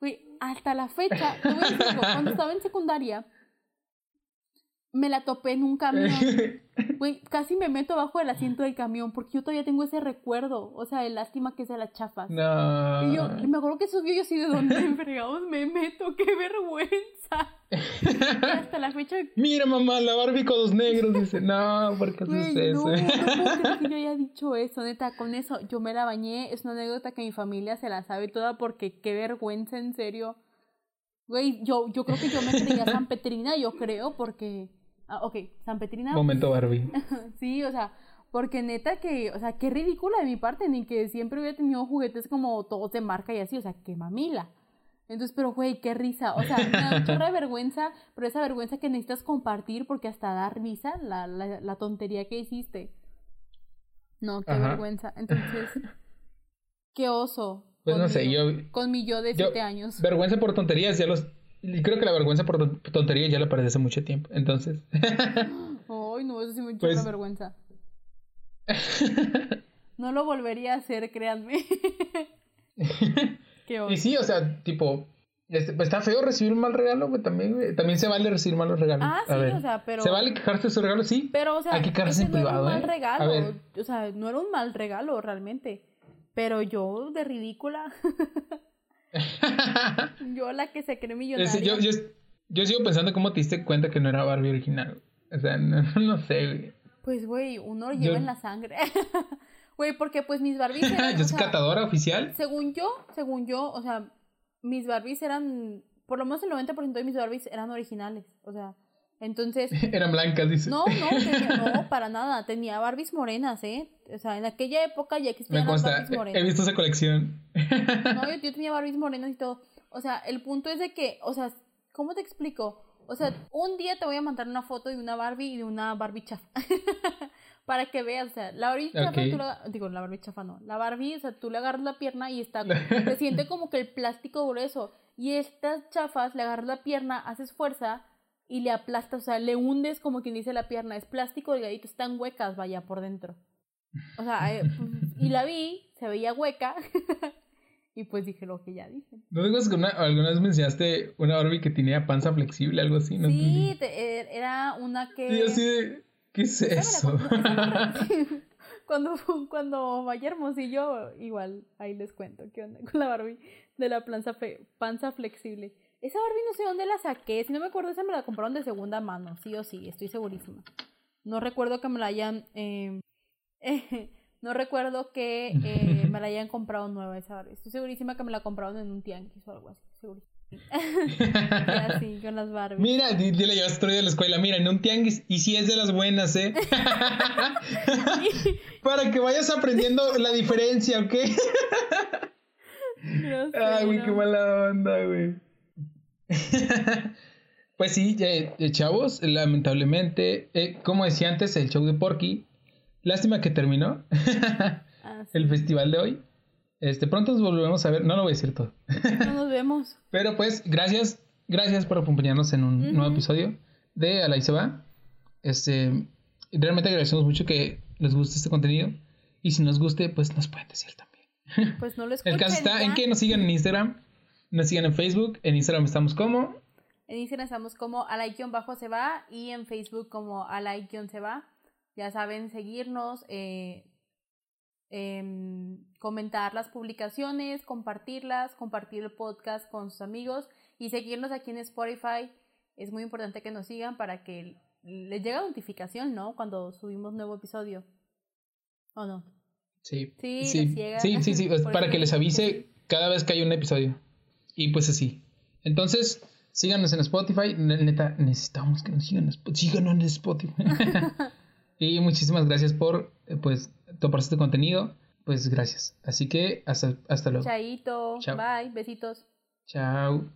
Güey, hasta la fecha, [LAUGHS] cuando estaba en secundaria, me la topé en un camión. [LAUGHS] Güey, casi me meto abajo del asiento del camión porque yo todavía tengo ese recuerdo. O sea, de lástima que sea la chafas. No. Y yo, me acuerdo que subió yo así de dónde [LAUGHS] fregados me meto, qué vergüenza. [LAUGHS] hasta la fecha. Mira, mamá, la Barbie con los negros. Dice, no, ¿por qué haces eso? No, no que yo haya dicho eso, neta. Con eso, yo me la bañé. Es una anécdota que mi familia se la sabe toda porque qué vergüenza, en serio. Güey, yo, yo creo que yo me creía San Petrina, yo creo, porque Ah, ok, San Petrina. Momento Barbie. [LAUGHS] sí, o sea, porque neta que, o sea, qué ridícula de mi parte, ni que siempre hubiera tenido juguetes como todos de marca y así, o sea, qué mamila. Entonces, pero güey, qué risa. O sea, me da mucha vergüenza, pero esa vergüenza que necesitas compartir porque hasta da risa la, la, la tontería que hiciste. No, qué vergüenza. Entonces, [LAUGHS] qué oso. Pues no sé, yo. Con mi yo de siete años. Vergüenza por tonterías, ya los y creo que la vergüenza por tontería ya la perdí hace mucho tiempo. Entonces. [GASPS] Ay, no, eso sí me pues... vergüenza. [LAUGHS] no lo volvería a hacer, créanme. [LAUGHS] Qué y sí, o sea, tipo. Este, pues, está feo recibir un mal regalo, güey, también, También se vale recibir malos regalos. Ah, sí, o sea, pero. ¿Se vale quejarse de su regalo? Sí. Pero, o sea, hay que quejarse en privado, no era un mal ¿eh? regalo. O sea, no era un mal regalo realmente. Pero yo, de ridícula. [LAUGHS] [LAUGHS] yo la que se cree millonaria. yo, yo, yo, sigo pensando cómo te diste cuenta que no era Barbie original. O sea, no, [LAUGHS] sé, güey. Pues, güey, uno lo lleva en la sangre. [LAUGHS] Güey, porque pues mis Barbies eran... ¿Yo soy catadora oficial? Según yo, según yo, o sea, mis Barbies eran... Por lo menos el 90% de mis Barbies eran originales. O sea, entonces... [LAUGHS] Eran blancas, dices. No, no, [LAUGHS] no, para nada. Tenía Barbies morenas, ¿eh? O sea, en aquella época ya existían las Barbies morenas. He visto esa colección. No, [LAUGHS] yo, tenía Barbies morenas y todo. O sea, el punto es de que, o sea, ¿cómo te explico? O sea, un día te voy a mandar una foto de una Barbie y de una Barbie chafa. para que veas, o sea, la Barbie chafa, digo, la Barbie chafa no, la Barbie, o sea, tú le agarras la pierna y está, se siente como que el plástico grueso. Y estas chafas, le agarras la pierna, haces fuerza y le aplastas, o sea, le hundes como quien dice la pierna. Es plástico delgadito, están huecas, vaya, por dentro. O sea, eh, [LAUGHS] y la vi, se veía hueca. [LAUGHS] y pues dije lo que ya dije. ¿No digas que alguna vez me enseñaste una Barbie que tenía panza flexible, algo así? ¿No sí, er, era una que... Sí, así de... ¿Qué es eso? [LAUGHS] cuando, cuando vaya Hermosillo, igual, ahí les cuento qué onda con la Barbie de la panza, panza flexible. Esa Barbie no sé dónde la saqué. Si no me acuerdo, esa me la compraron de segunda mano. Sí o sí, estoy segurísima. No recuerdo que me la hayan. Eh, [LAUGHS] no recuerdo que eh, me la hayan comprado nueva esa Barbie. Estoy segurísima que me la compraron en un tianguis o algo así. Segurísima. [LAUGHS] así, con las Barbies. Mira, dile yo estoy de la escuela. Mira, en un tianguis. Y si es de las buenas, ¿eh? [LAUGHS] Para que vayas aprendiendo la diferencia, ¿ok? Ay, güey, qué mala onda, güey. [LAUGHS] pues sí, chavos, lamentablemente, eh, como decía antes, el show de Porky, lástima que terminó ah, [LAUGHS] el festival de hoy. Este, pronto nos volvemos a ver, no lo voy a decir todo. no nos vemos. [LAUGHS] Pero pues, gracias, gracias por acompañarnos en un nuevo episodio de Alay se va. Este, realmente agradecemos mucho que les guste este contenido. Y si nos guste, pues nos pueden decir también. Pues no les El caso está en que nos sigan en Instagram nos sigan en Facebook, en Instagram estamos como. En Instagram estamos como bajo se va y en Facebook como se va. Ya saben, seguirnos, eh, em, comentar las publicaciones, compartirlas, compartir el podcast con sus amigos y seguirnos aquí en Spotify. Es muy importante que nos sigan para que les llegue notificación, ¿no? Cuando subimos nuevo episodio. ¿O no? Sí. Sí, sí, sí, sí, sí, [LAUGHS] para que les avise cada vez que hay un episodio. Y pues así. Entonces, síganos en Spotify. Neta, necesitamos que nos sigan en Spotify. Síganos en Spotify. [LAUGHS] y muchísimas gracias por, eh, pues, toparse este contenido. Pues gracias. Así que hasta, hasta luego. Chaito. Bye. Besitos. Chao.